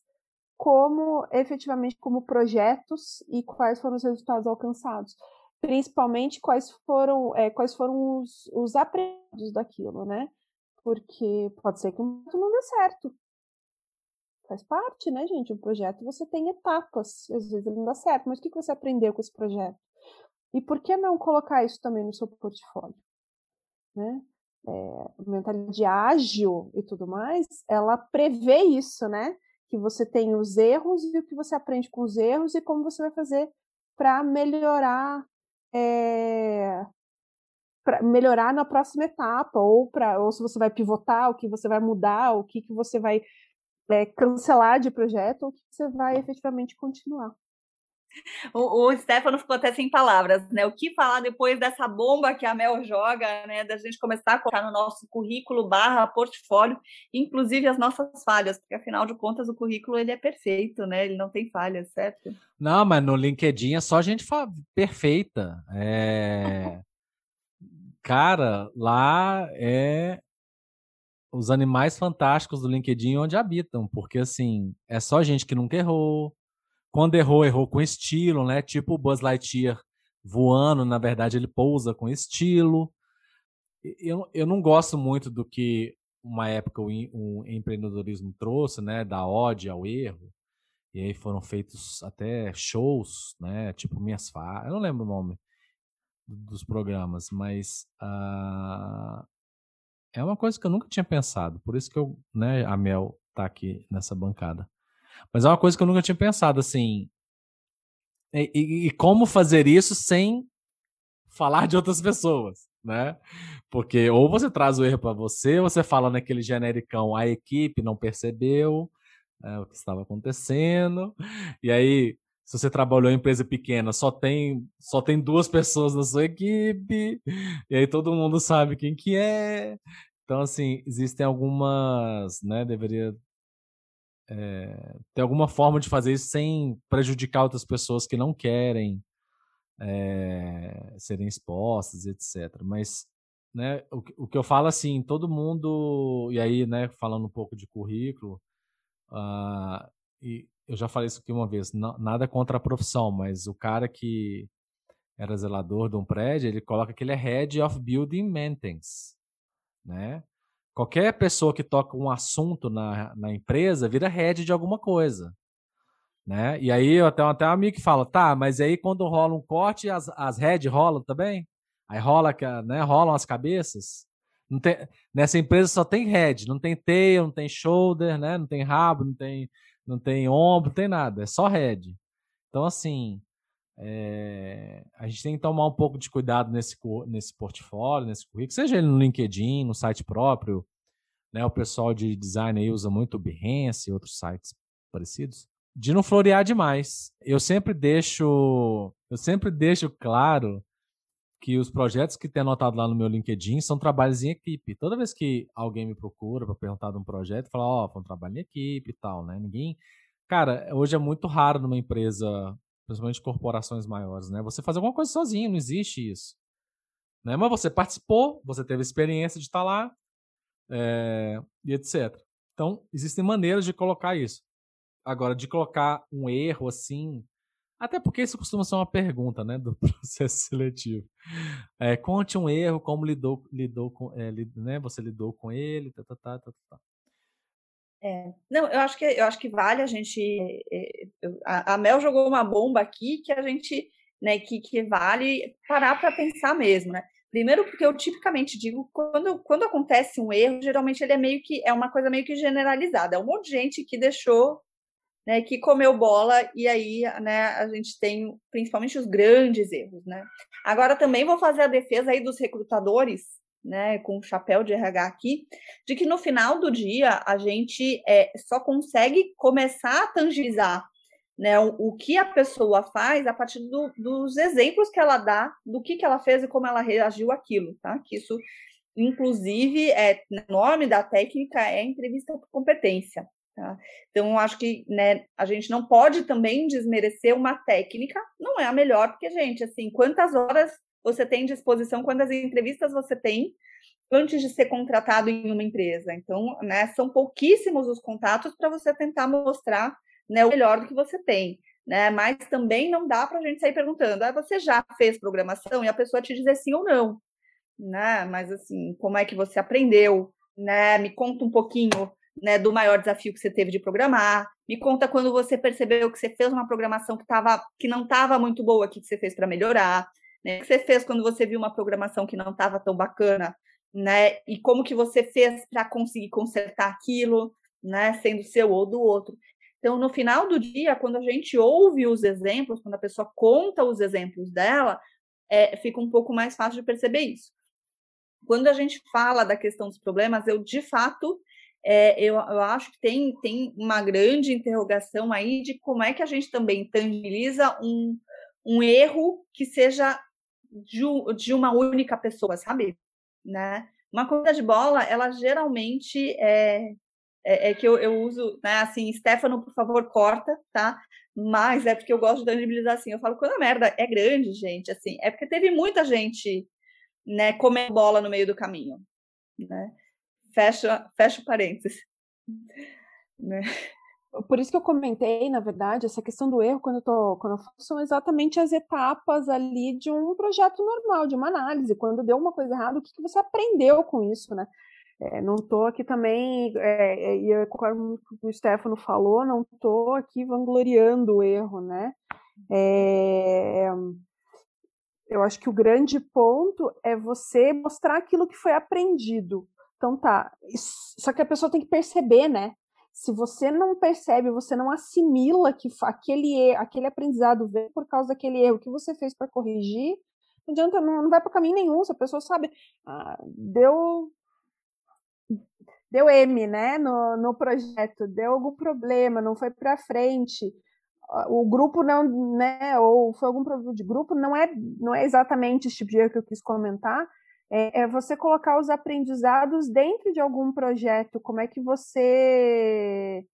como efetivamente como projetos e quais foram os resultados alcançados, principalmente quais foram é, quais foram os, os aprendizados daquilo, né? Porque pode ser que um não dê certo, faz parte, né, gente? Um projeto você tem etapas, às vezes ele não dá certo, mas o que você aprendeu com esse projeto? E por que não colocar isso também no seu portfólio? Né? É, mentalidade ágil e tudo mais, ela prevê isso, né? que você tem os erros e o que você aprende com os erros e como você vai fazer para melhorar é, para melhorar na próxima etapa ou para ou se você vai pivotar o que você vai mudar o que que você vai é, cancelar de projeto ou o que você vai efetivamente continuar o, o Stefano ficou até sem palavras, né? O que falar depois dessa bomba que a Mel joga, né? Da gente começar a colocar no nosso currículo barra portfólio, inclusive as nossas falhas, porque afinal de contas o currículo ele é perfeito, né? Ele não tem falhas, certo? Não, mas no LinkedIn é só gente perfeita. É... Cara, lá é os animais fantásticos do LinkedIn onde habitam, porque assim, é só gente que nunca errou, quando errou, errou com estilo, né? Tipo o Buzz Lightyear voando, na verdade ele pousa com estilo. Eu, eu não gosto muito do que uma época o, o empreendedorismo trouxe, né? Da ode ao erro. E aí foram feitos até shows, né? Tipo Minhas Falas. Eu não lembro o nome dos programas, mas uh, é uma coisa que eu nunca tinha pensado. Por isso que eu, né, a Mel tá aqui nessa bancada. Mas é uma coisa que eu nunca tinha pensado, assim. E, e, e como fazer isso sem falar de outras pessoas, né? Porque ou você traz o erro para você, ou você fala naquele genericão, a equipe não percebeu né, o que estava acontecendo, e aí se você trabalhou em empresa pequena, só tem só tem duas pessoas na sua equipe, e aí todo mundo sabe quem que é. Então, assim, existem algumas, né, deveria é, ter alguma forma de fazer isso sem prejudicar outras pessoas que não querem é, serem expostas, etc. Mas né, o, o, que eu falo assim, todo mundo, e aí, né, falando um pouco de currículo, uh, e eu já falei isso aqui uma vez, não, nada contra a profissão, mas o cara que era zelador de um prédio, ele coloca que ele é Head of Building Maintenance, né? Qualquer pessoa que toca um assunto na, na empresa vira head de alguma coisa. Né? E aí eu tenho até um amigo que fala, tá, mas aí quando rola um corte, as, as head rolam também? Aí rola, né, rolam as cabeças? Tem, nessa empresa só tem head, não tem tail, não tem shoulder, né? Não tem rabo, não tem, não tem ombro, tem nada, é só head. Então, assim, é, a gente tem que tomar um pouco de cuidado nesse, nesse portfólio, nesse currículo, seja ele no LinkedIn, no site próprio, né? O pessoal de design aí usa muito o Behance e outros sites parecidos. De não florear demais. Eu sempre deixo, eu sempre deixo claro que os projetos que tem anotado lá no meu LinkedIn são trabalhos em equipe. Toda vez que alguém me procura para perguntar de um projeto, fala, ó, oh, foi um trabalho em equipe e tal, né? Ninguém. Cara, hoje é muito raro numa empresa, principalmente corporações maiores, né? Você fazer alguma coisa sozinho, não existe isso. Né? Mas você participou, você teve experiência de estar lá, é, e etc. Então, existem maneiras de colocar isso. Agora, de colocar um erro assim, até porque isso costuma ser uma pergunta, né, do processo seletivo. É, conte um erro, como lidou, lidou com, é, lid, né, você lidou com ele, tá, tá, tá, tá, tá. É, não, eu acho que eu acho que vale a gente. A, a Mel jogou uma bomba aqui que a gente, né, que, que vale parar para pensar mesmo, né? Primeiro, porque eu tipicamente digo, quando, quando acontece um erro, geralmente ele é meio que é uma coisa meio que generalizada. É um monte de gente que deixou, né, que comeu bola, e aí né, a gente tem principalmente os grandes erros. Né? Agora também vou fazer a defesa aí dos recrutadores, né, com o chapéu de RH aqui, de que no final do dia a gente é, só consegue começar a tangibilizar né, o, o, que a pessoa faz a partir do, dos exemplos que ela dá do que, que ela fez e como ela reagiu àquilo, tá? Que isso, inclusive, é nome da técnica é entrevista por competência. Tá? Então, acho que né, a gente não pode também desmerecer uma técnica, não é a melhor, porque, gente, assim, quantas horas você tem de exposição, quantas entrevistas você tem antes de ser contratado em uma empresa. Então, né, são pouquíssimos os contatos para você tentar mostrar né, o melhor do que você tem. Né? Mas também não dá para a gente sair perguntando, ah, você já fez programação? E a pessoa te dizer sim ou não. Né? Mas assim, como é que você aprendeu? Né? Me conta um pouquinho né, do maior desafio que você teve de programar. Me conta quando você percebeu que você fez uma programação que, tava, que não estava muito boa, o que você fez para melhorar. Né? O que você fez quando você viu uma programação que não estava tão bacana, né? E como que você fez para conseguir consertar aquilo, né? Sendo seu ou do outro. Então, no final do dia, quando a gente ouve os exemplos, quando a pessoa conta os exemplos dela, é, fica um pouco mais fácil de perceber isso. Quando a gente fala da questão dos problemas, eu de fato é, eu, eu, acho que tem, tem uma grande interrogação aí de como é que a gente também tangibiliza um, um erro que seja de, de uma única pessoa, sabe? Né? Uma corrida de bola, ela geralmente é, é, é, que eu, eu uso, né, assim, Stefano, por favor, corta, tá? Mas é porque eu gosto de tangibilizar assim. Eu falo, quando a merda é grande, gente, assim, é porque teve muita gente, né, comendo bola no meio do caminho, né? Fecha, fecha parênteses. Né? Por isso que eu comentei, na verdade, essa questão do erro, quando eu, tô, quando eu falo, são exatamente as etapas ali de um projeto normal, de uma análise. Quando deu uma coisa errada, o que, que você aprendeu com isso, né? É, não estou aqui também, é, é e como o Stefano falou, não estou aqui vangloriando o erro, né? É, eu acho que o grande ponto é você mostrar aquilo que foi aprendido. Então tá, só que a pessoa tem que perceber, né? Se você não percebe, você não assimila que aquele, aquele aprendizado veio por causa daquele erro que você fez para corrigir, não adianta, não, não vai para caminho nenhum. Se a pessoa sabe, ah, deu deu M, né, no, no projeto, deu algum problema, não foi para frente, o grupo não, né, ou foi algum problema de grupo, não é, não é exatamente esse tipo de erro que eu quis comentar, é, é você colocar os aprendizados dentro de algum projeto, como é que você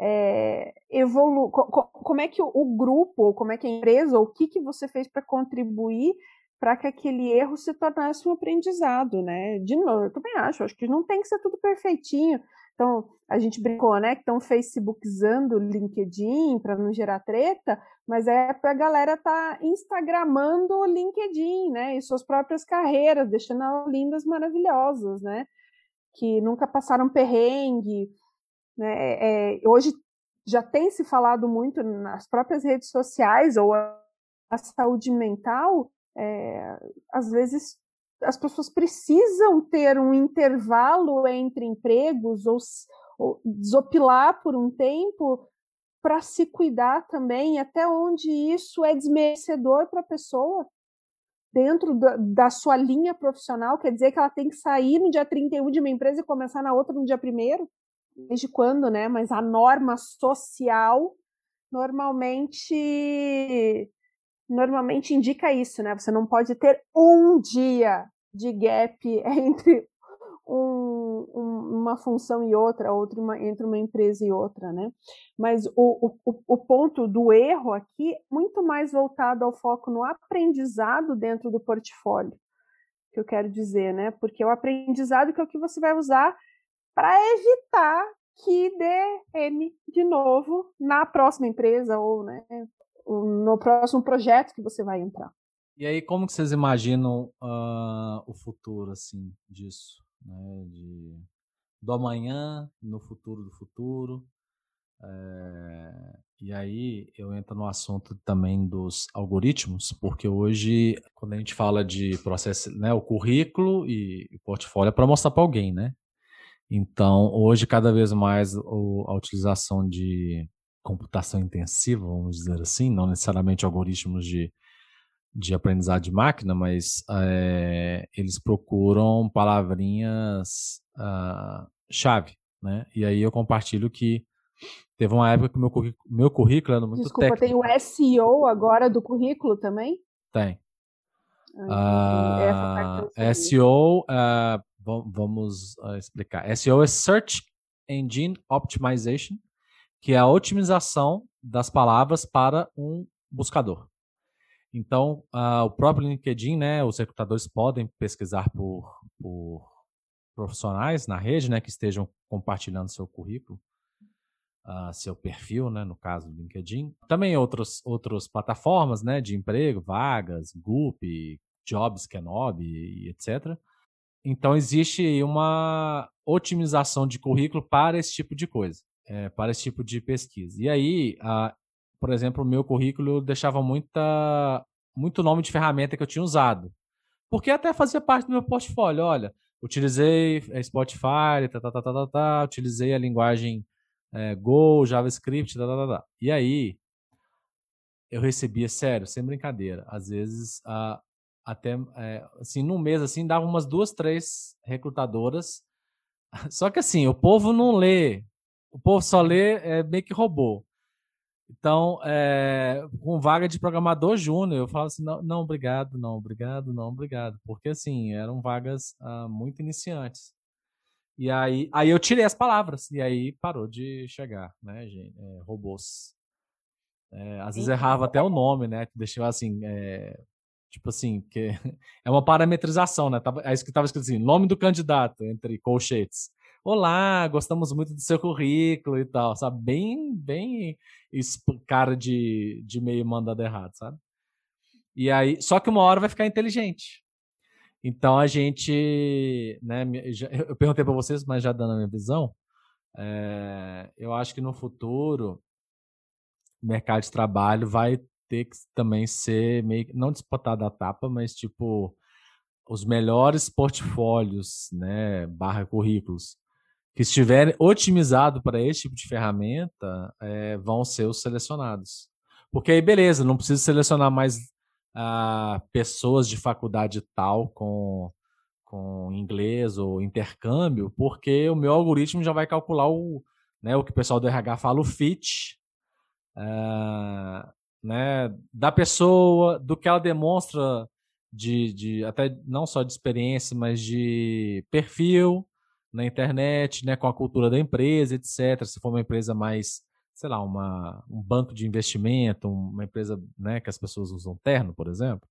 é, evolu co como é que o, o, grupo, como é que a empresa, o que, que você fez para contribuir para que aquele erro se tornasse um aprendizado, né? De novo, eu também acho, acho que não tem que ser tudo perfeitinho. Então, a gente brincou, né, que estão Facebookizando o LinkedIn para não gerar treta, mas é a galera tá instagramando o LinkedIn, né, e suas próprias carreiras, deixando elas lindas, maravilhosas, né, que nunca passaram perrengue, né, é, hoje já tem se falado muito nas próprias redes sociais ou a saúde mental, é, às vezes as pessoas precisam ter um intervalo entre empregos ou, ou desopilar por um tempo para se cuidar também, até onde isso é desmerecedor para a pessoa dentro da, da, sua linha profissional, quer dizer que ela tem que sair no dia 31 de uma empresa e começar na outra no dia 1 Desde quando, né? Mas a norma social normalmente normalmente indica isso, né? Você não pode ter um dia de gap entre um, um, uma função e outra, outra uma, entre uma empresa e outra, né? Mas o, o, o ponto do erro aqui, muito mais voltado ao foco no aprendizado dentro do portfólio, que eu quero dizer, né? Porque o aprendizado que é o que você vai usar para evitar que dê M de novo na próxima empresa ou né, no próximo projeto que você vai entrar. E aí, como que vocês imaginam uh, o futuro assim disso? né, de, do amanhã no futuro do futuro. É, e aí eu entro no assunto também dos algoritmos, porque hoje, quando a gente fala de processo, né, o currículo e o portfólio é para mostrar para alguém, né? Então, hoje, cada vez mais o, a utilização de computação intensiva, vamos dizer assim, não necessariamente algoritmos de de aprendizado de máquina, mas é, eles procuram palavrinhas uh, chave, né? E aí eu compartilho que teve uma época que meu currículo, meu currículo era muito Desculpa, técnico. tem o SEO agora do currículo também? Tem. Ah, uh, SEO, uh, vamos explicar. SEO é Search Engine Optimization, que é a otimização das palavras para um buscador. Então, uh, o próprio LinkedIn, né, os recrutadores podem pesquisar por, por profissionais na rede, né, que estejam compartilhando seu currículo, uh, seu perfil, né, no caso do LinkedIn. Também outros, outras plataformas, né, de emprego, vagas, Goop, Jobs, Kenobi, etc. Então, existe uma otimização de currículo para esse tipo de coisa, é, para esse tipo de pesquisa. E aí, uh, por exemplo, o meu currículo deixava muita, muito nome de ferramenta que eu tinha usado. Porque até fazia parte do meu portfólio. Olha, utilizei eh, Spotify, tá, tá, tá, tá, tá, tá utilizei a linguagem é, Go, JavaScript, tá, tá, tá, tá. E aí, eu recebia, sério, sem brincadeira, às vezes, a, até, é, assim, num mês, assim, dava umas duas, três recrutadoras. Só que, assim, o povo não lê. O povo só lê é, meio que robô. Então, é, com vaga de programador júnior, eu falo assim, não, não, obrigado, não, obrigado, não, obrigado. Porque, assim, eram vagas ah, muito iniciantes. E aí, aí eu tirei as palavras, e aí parou de chegar, né, gente? É, robôs. É, às vezes errava até o nome, né? Deixava assim, é, tipo assim, que é uma parametrização, né? Tava, é isso que estava escrito assim, nome do candidato, entre colchetes. Olá, gostamos muito do seu currículo e tal, sabe? Bem, bem cara de, de meio mandado errado, sabe? E aí, só que uma hora vai ficar inteligente. Então a gente, né? Eu perguntei para vocês, mas já dando a minha visão, é, eu acho que no futuro o mercado de trabalho vai ter que também ser meio não disputado a tapa, mas tipo os melhores portfólios, né, barra currículos que estiverem otimizados para esse tipo de ferramenta é, vão ser os selecionados. Porque aí, beleza, não precisa selecionar mais ah, pessoas de faculdade tal com, com inglês ou intercâmbio, porque o meu algoritmo já vai calcular o, né, o que o pessoal do RH fala, o fit ah, né, da pessoa, do que ela demonstra de, de até não só de experiência, mas de perfil, na internet, né, com a cultura da empresa, etc. Se for uma empresa mais, sei lá, uma, um banco de investimento, uma empresa né, que as pessoas usam terno, por exemplo,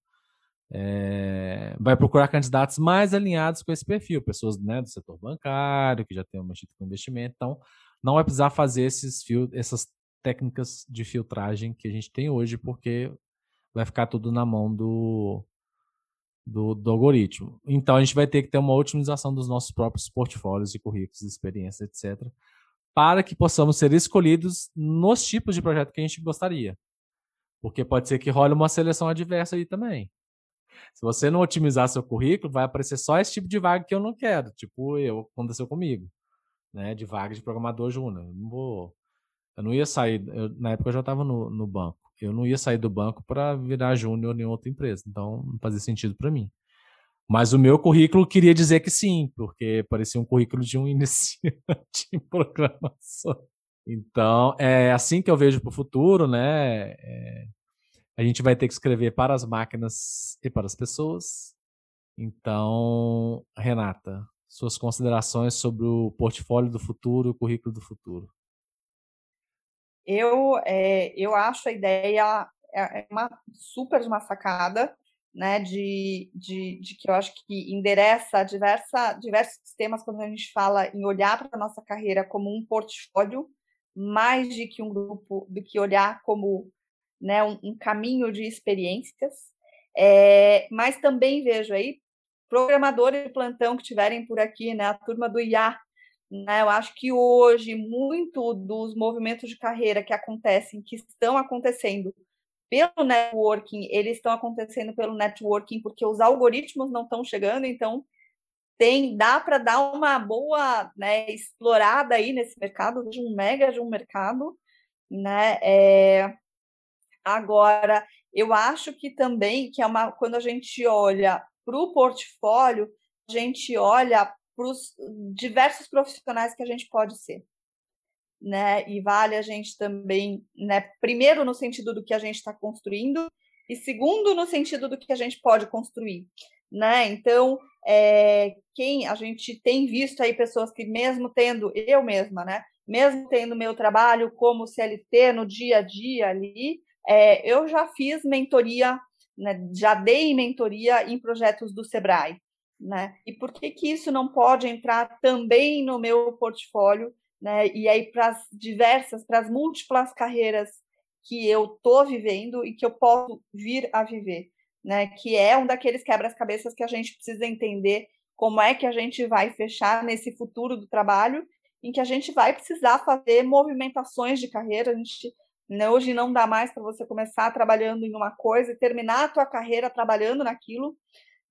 é, vai procurar candidatos mais alinhados com esse perfil, pessoas né, do setor bancário, que já tem mexido com investimento, então não vai precisar fazer esses fio, essas técnicas de filtragem que a gente tem hoje, porque vai ficar tudo na mão do, do, do, algoritmo. Então a gente vai ter que ter uma otimização dos nossos próprios portfólios de currículos, experiência, etc., para que possamos ser escolhidos nos tipos de projeto que a gente gostaria. Porque pode ser que role uma seleção adversa aí também. Se você não otimizar seu currículo, vai aparecer só esse tipo de vaga que eu não quero. Tipo, eu aconteceu comigo, né? De vaga de programador júnior. Eu não vou. Eu não ia sair. Eu, na época eu já estava no, no banco eu não ia sair do banco para virar júnior em outra empresa, então não fazia sentido para mim. Mas o meu currículo queria dizer que sim, porque parecia um currículo de um iniciante em programação. Então, é assim que eu vejo para o futuro, né? É, a gente vai ter que escrever para as máquinas e para as pessoas. Então, Renata, suas considerações sobre o portfólio do futuro, o currículo do futuro. Eu, é, eu acho a ideia é, é uma super uma sacada, né, de, de, de, que eu acho que endereça diversa, diversos temas quando a gente fala em olhar para a nossa carreira como um portfólio, mais de que um grupo, do que olhar como né, um, um caminho de experiências. É, mas também vejo aí programadores de plantão que tiverem por aqui, né, a turma do IA, né, eu acho que hoje muito dos movimentos de carreira que acontecem, que estão acontecendo pelo networking, eles estão acontecendo pelo networking porque os algoritmos não estão chegando, então tem dá para dar uma boa né, explorada aí nesse mercado, de um mega de um mercado, né? É... Agora, eu acho que também que é uma quando a gente olha para o portfólio, a gente olha para os diversos profissionais que a gente pode ser né? E vale a gente também, né? Primeiro no sentido do que a gente está construindo e segundo no sentido do que a gente pode construir, né? Então, é, quem a gente tem visto aí pessoas que mesmo tendo eu mesma, né? Mesmo tendo meu trabalho como CLT no dia a dia ali, é, eu já fiz mentoria, né, já dei mentoria em projetos do Sebrae, né? E por que que isso não pode entrar também no meu portfólio né? E aí para as diversas, para as múltiplas carreiras que eu estou vivendo e que eu posso vir a viver, né? Que é um daqueles quebra-cabeças que a gente precisa entender como é que a gente vai fechar nesse futuro do trabalho, em que a gente vai precisar fazer movimentações de carreira. A gente né, hoje não dá mais para você começar trabalhando em uma coisa e terminar a tua carreira trabalhando naquilo,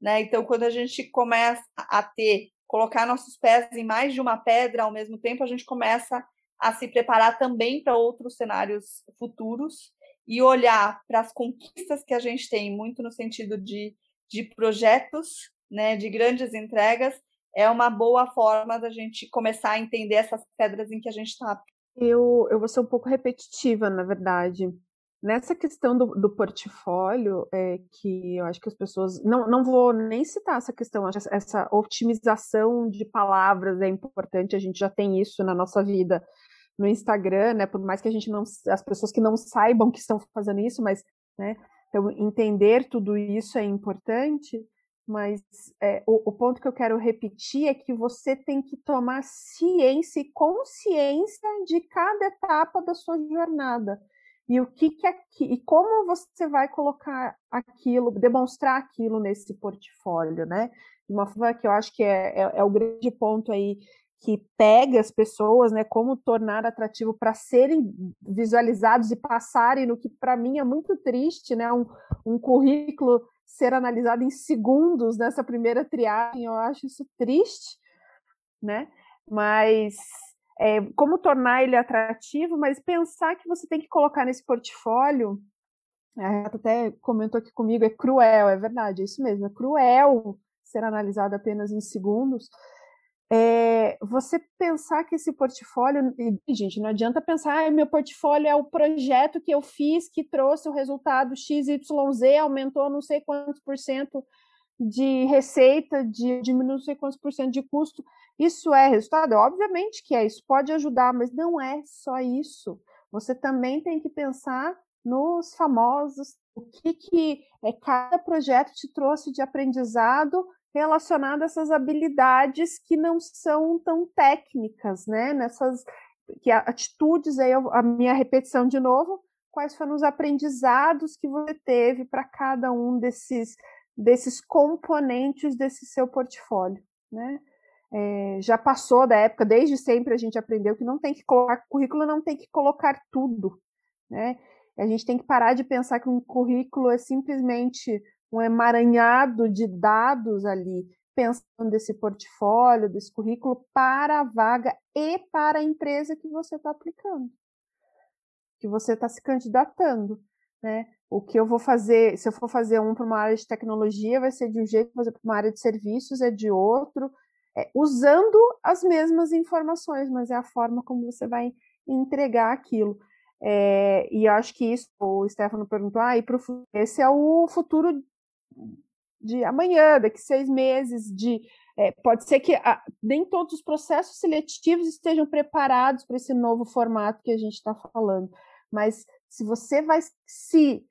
né? Então, quando a gente começa a ter colocar nossos pés em mais de uma pedra ao mesmo tempo, a gente começa a se preparar também para outros cenários futuros e olhar para as conquistas que a gente tem, muito no sentido de, de projetos, né, de grandes entregas, é uma boa forma da gente começar a entender essas pedras em que a gente está. Eu, eu vou ser um pouco repetitiva, na verdade. Nessa questão do, do portfólio, é, que eu acho que as pessoas. Não, não vou nem citar essa questão, acho essa otimização de palavras é importante, a gente já tem isso na nossa vida no Instagram, né? Por mais que a gente não. As pessoas que não saibam que estão fazendo isso, mas. Né, então, entender tudo isso é importante, mas é, o, o ponto que eu quero repetir é que você tem que tomar ciência e consciência de cada etapa da sua jornada e o que, que e como você vai colocar aquilo, demonstrar aquilo nesse portfólio, né? De uma forma que eu acho que é, é, é o grande ponto aí que pega as pessoas, né? Como tornar atrativo para serem visualizados e passarem no que para mim é muito triste, né? Um, um currículo ser analisado em segundos nessa primeira triagem, eu acho isso triste, né? Mas é, como tornar ele atrativo, mas pensar que você tem que colocar nesse portfólio. A Renata até comentou aqui comigo, é cruel, é verdade, é isso mesmo, é cruel ser analisado apenas em segundos. É, você pensar que esse portfólio, e, gente, não adianta pensar, ah, meu portfólio é o projeto que eu fiz que trouxe o resultado XYZ, aumentou não sei quantos por cento de receita, de sei quantos por cento de custo. Isso é resultado? Obviamente que é, isso pode ajudar, mas não é só isso. Você também tem que pensar nos famosos, o que, que é, cada projeto te trouxe de aprendizado relacionado a essas habilidades que não são tão técnicas, né? Nessas que atitudes aí a minha repetição de novo, quais foram os aprendizados que você teve para cada um desses desses componentes desse seu portfólio, né? É, já passou da época, desde sempre a gente aprendeu que não tem que colocar currículo, não tem que colocar tudo, né? A gente tem que parar de pensar que um currículo é simplesmente um emaranhado de dados ali, pensando desse portfólio, desse currículo para a vaga e para a empresa que você está aplicando, que você está se candidatando, né? O que eu vou fazer, se eu for fazer um para uma área de tecnologia, vai ser de um jeito, para uma área de serviços é de outro, é, usando as mesmas informações, mas é a forma como você vai entregar aquilo. É, e acho que isso, o Stefano perguntou, ah, e pro, esse é o futuro de amanhã, daqui seis meses, de é, pode ser que a, nem todos os processos seletivos estejam preparados para esse novo formato que a gente está falando, mas se você vai se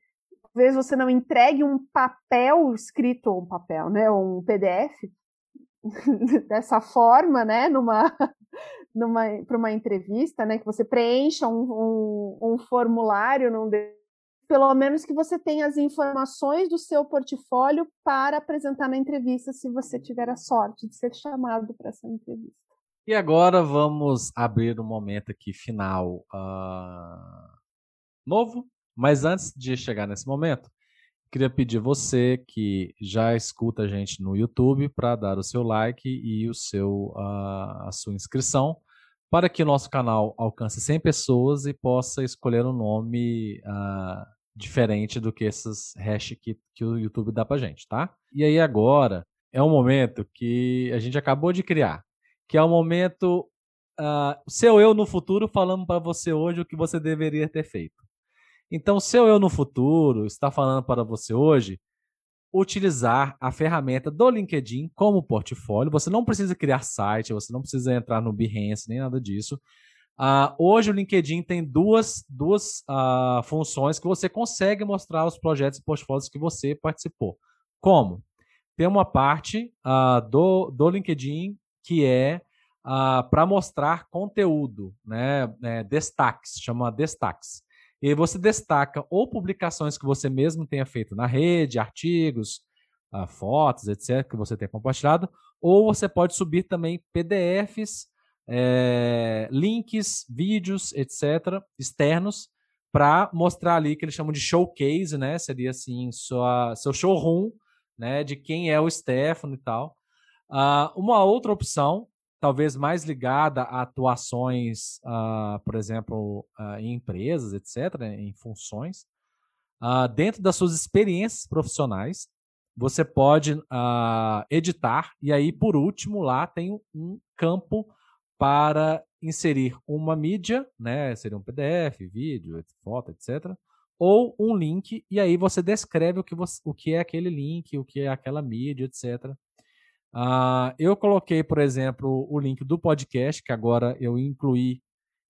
talvez você não entregue um papel escrito um papel, né, um PDF dessa forma, né, numa numa para uma entrevista, né, que você preencha um, um, um formulário num pelo menos que você tenha as informações do seu portfólio para apresentar na entrevista, se você tiver a sorte de ser chamado para essa entrevista. E agora vamos abrir um momento aqui final uh, novo, mas antes de chegar nesse momento, queria pedir você que já escuta a gente no YouTube para dar o seu like e o seu, uh, a sua inscrição para que o nosso canal alcance 100 pessoas e possa escolher um nome uh, diferente do que esses hash que, que o YouTube dá pra gente, tá? E aí agora é um momento que a gente acabou de criar, que é o um momento uh, seu eu no futuro falando para você hoje o que você deveria ter feito. Então, seu eu no futuro está falando para você hoje utilizar a ferramenta do LinkedIn como portfólio. Você não precisa criar site, você não precisa entrar no Behance, nem nada disso. Uh, hoje o LinkedIn tem duas, duas uh, funções que você consegue mostrar os projetos e portfólios que você participou. Como? Tem uma parte uh, do, do LinkedIn que é para mostrar conteúdo, né? É, destaques, chama destaques. E você destaca ou publicações que você mesmo tenha feito na rede, artigos, fotos, etc., que você tenha compartilhado, ou você pode subir também PDFs é, links, vídeos, etc., externos, para mostrar ali que eles chamam de showcase, né? Seria assim, sua, seu showroom, né? De quem é o Stefano e tal. Uh, uma outra opção, talvez mais ligada a atuações, uh, por exemplo, uh, em empresas, etc., né? em funções, dentro das suas experiências profissionais, você pode editar, e aí, por último, lá tem um campo para inserir uma mídia, né, seria um PDF, vídeo, foto, etc., ou um link, e aí você descreve o que, você, o que é aquele link, o que é aquela mídia, etc. Uh, eu coloquei, por exemplo, o link do podcast, que agora eu incluí,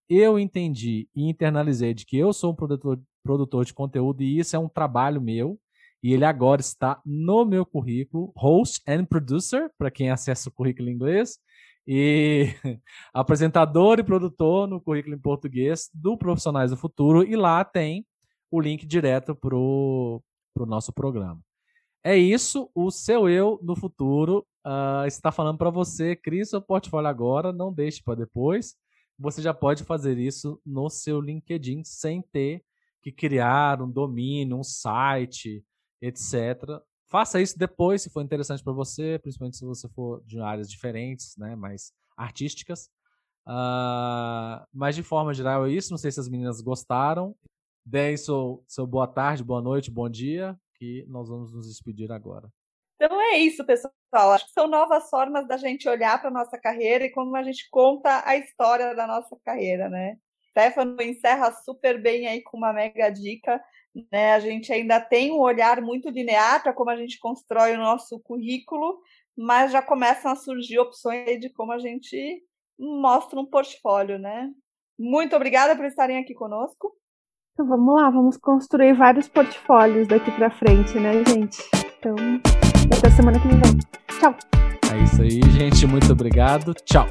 eu entendi e internalizei de que eu sou um produtor, produtor de conteúdo e isso é um trabalho meu, e ele agora está no meu currículo, host and producer, para quem acessa o currículo em inglês, e apresentador e produtor no currículo em português do Profissionais do Futuro, e lá tem o link direto para o pro nosso programa. É isso, o seu eu no futuro uh, está falando para você, crie seu portfólio agora, não deixe para depois. Você já pode fazer isso no seu LinkedIn sem ter que criar um domínio, um site, etc. Faça isso depois, se for interessante para você, principalmente se você for de áreas diferentes, né, mais artísticas. Uh, mas de forma geral é isso. Não sei se as meninas gostaram. Deem seu, seu boa tarde, boa noite, bom dia, que nós vamos nos despedir agora. Então é isso, pessoal. Acho que são novas formas da gente olhar para a nossa carreira e como a gente conta a história da nossa carreira, né? Stefano encerra super bem aí com uma mega dica né? A gente ainda tem um olhar muito linear para como a gente constrói o nosso currículo, mas já começam a surgir opções de como a gente mostra um portfólio, né? Muito obrigada por estarem aqui conosco. Então vamos lá, vamos construir vários portfólios daqui para frente, né, gente? Então, até semana que vem. Tchau. É isso aí, gente. Muito obrigado. Tchau.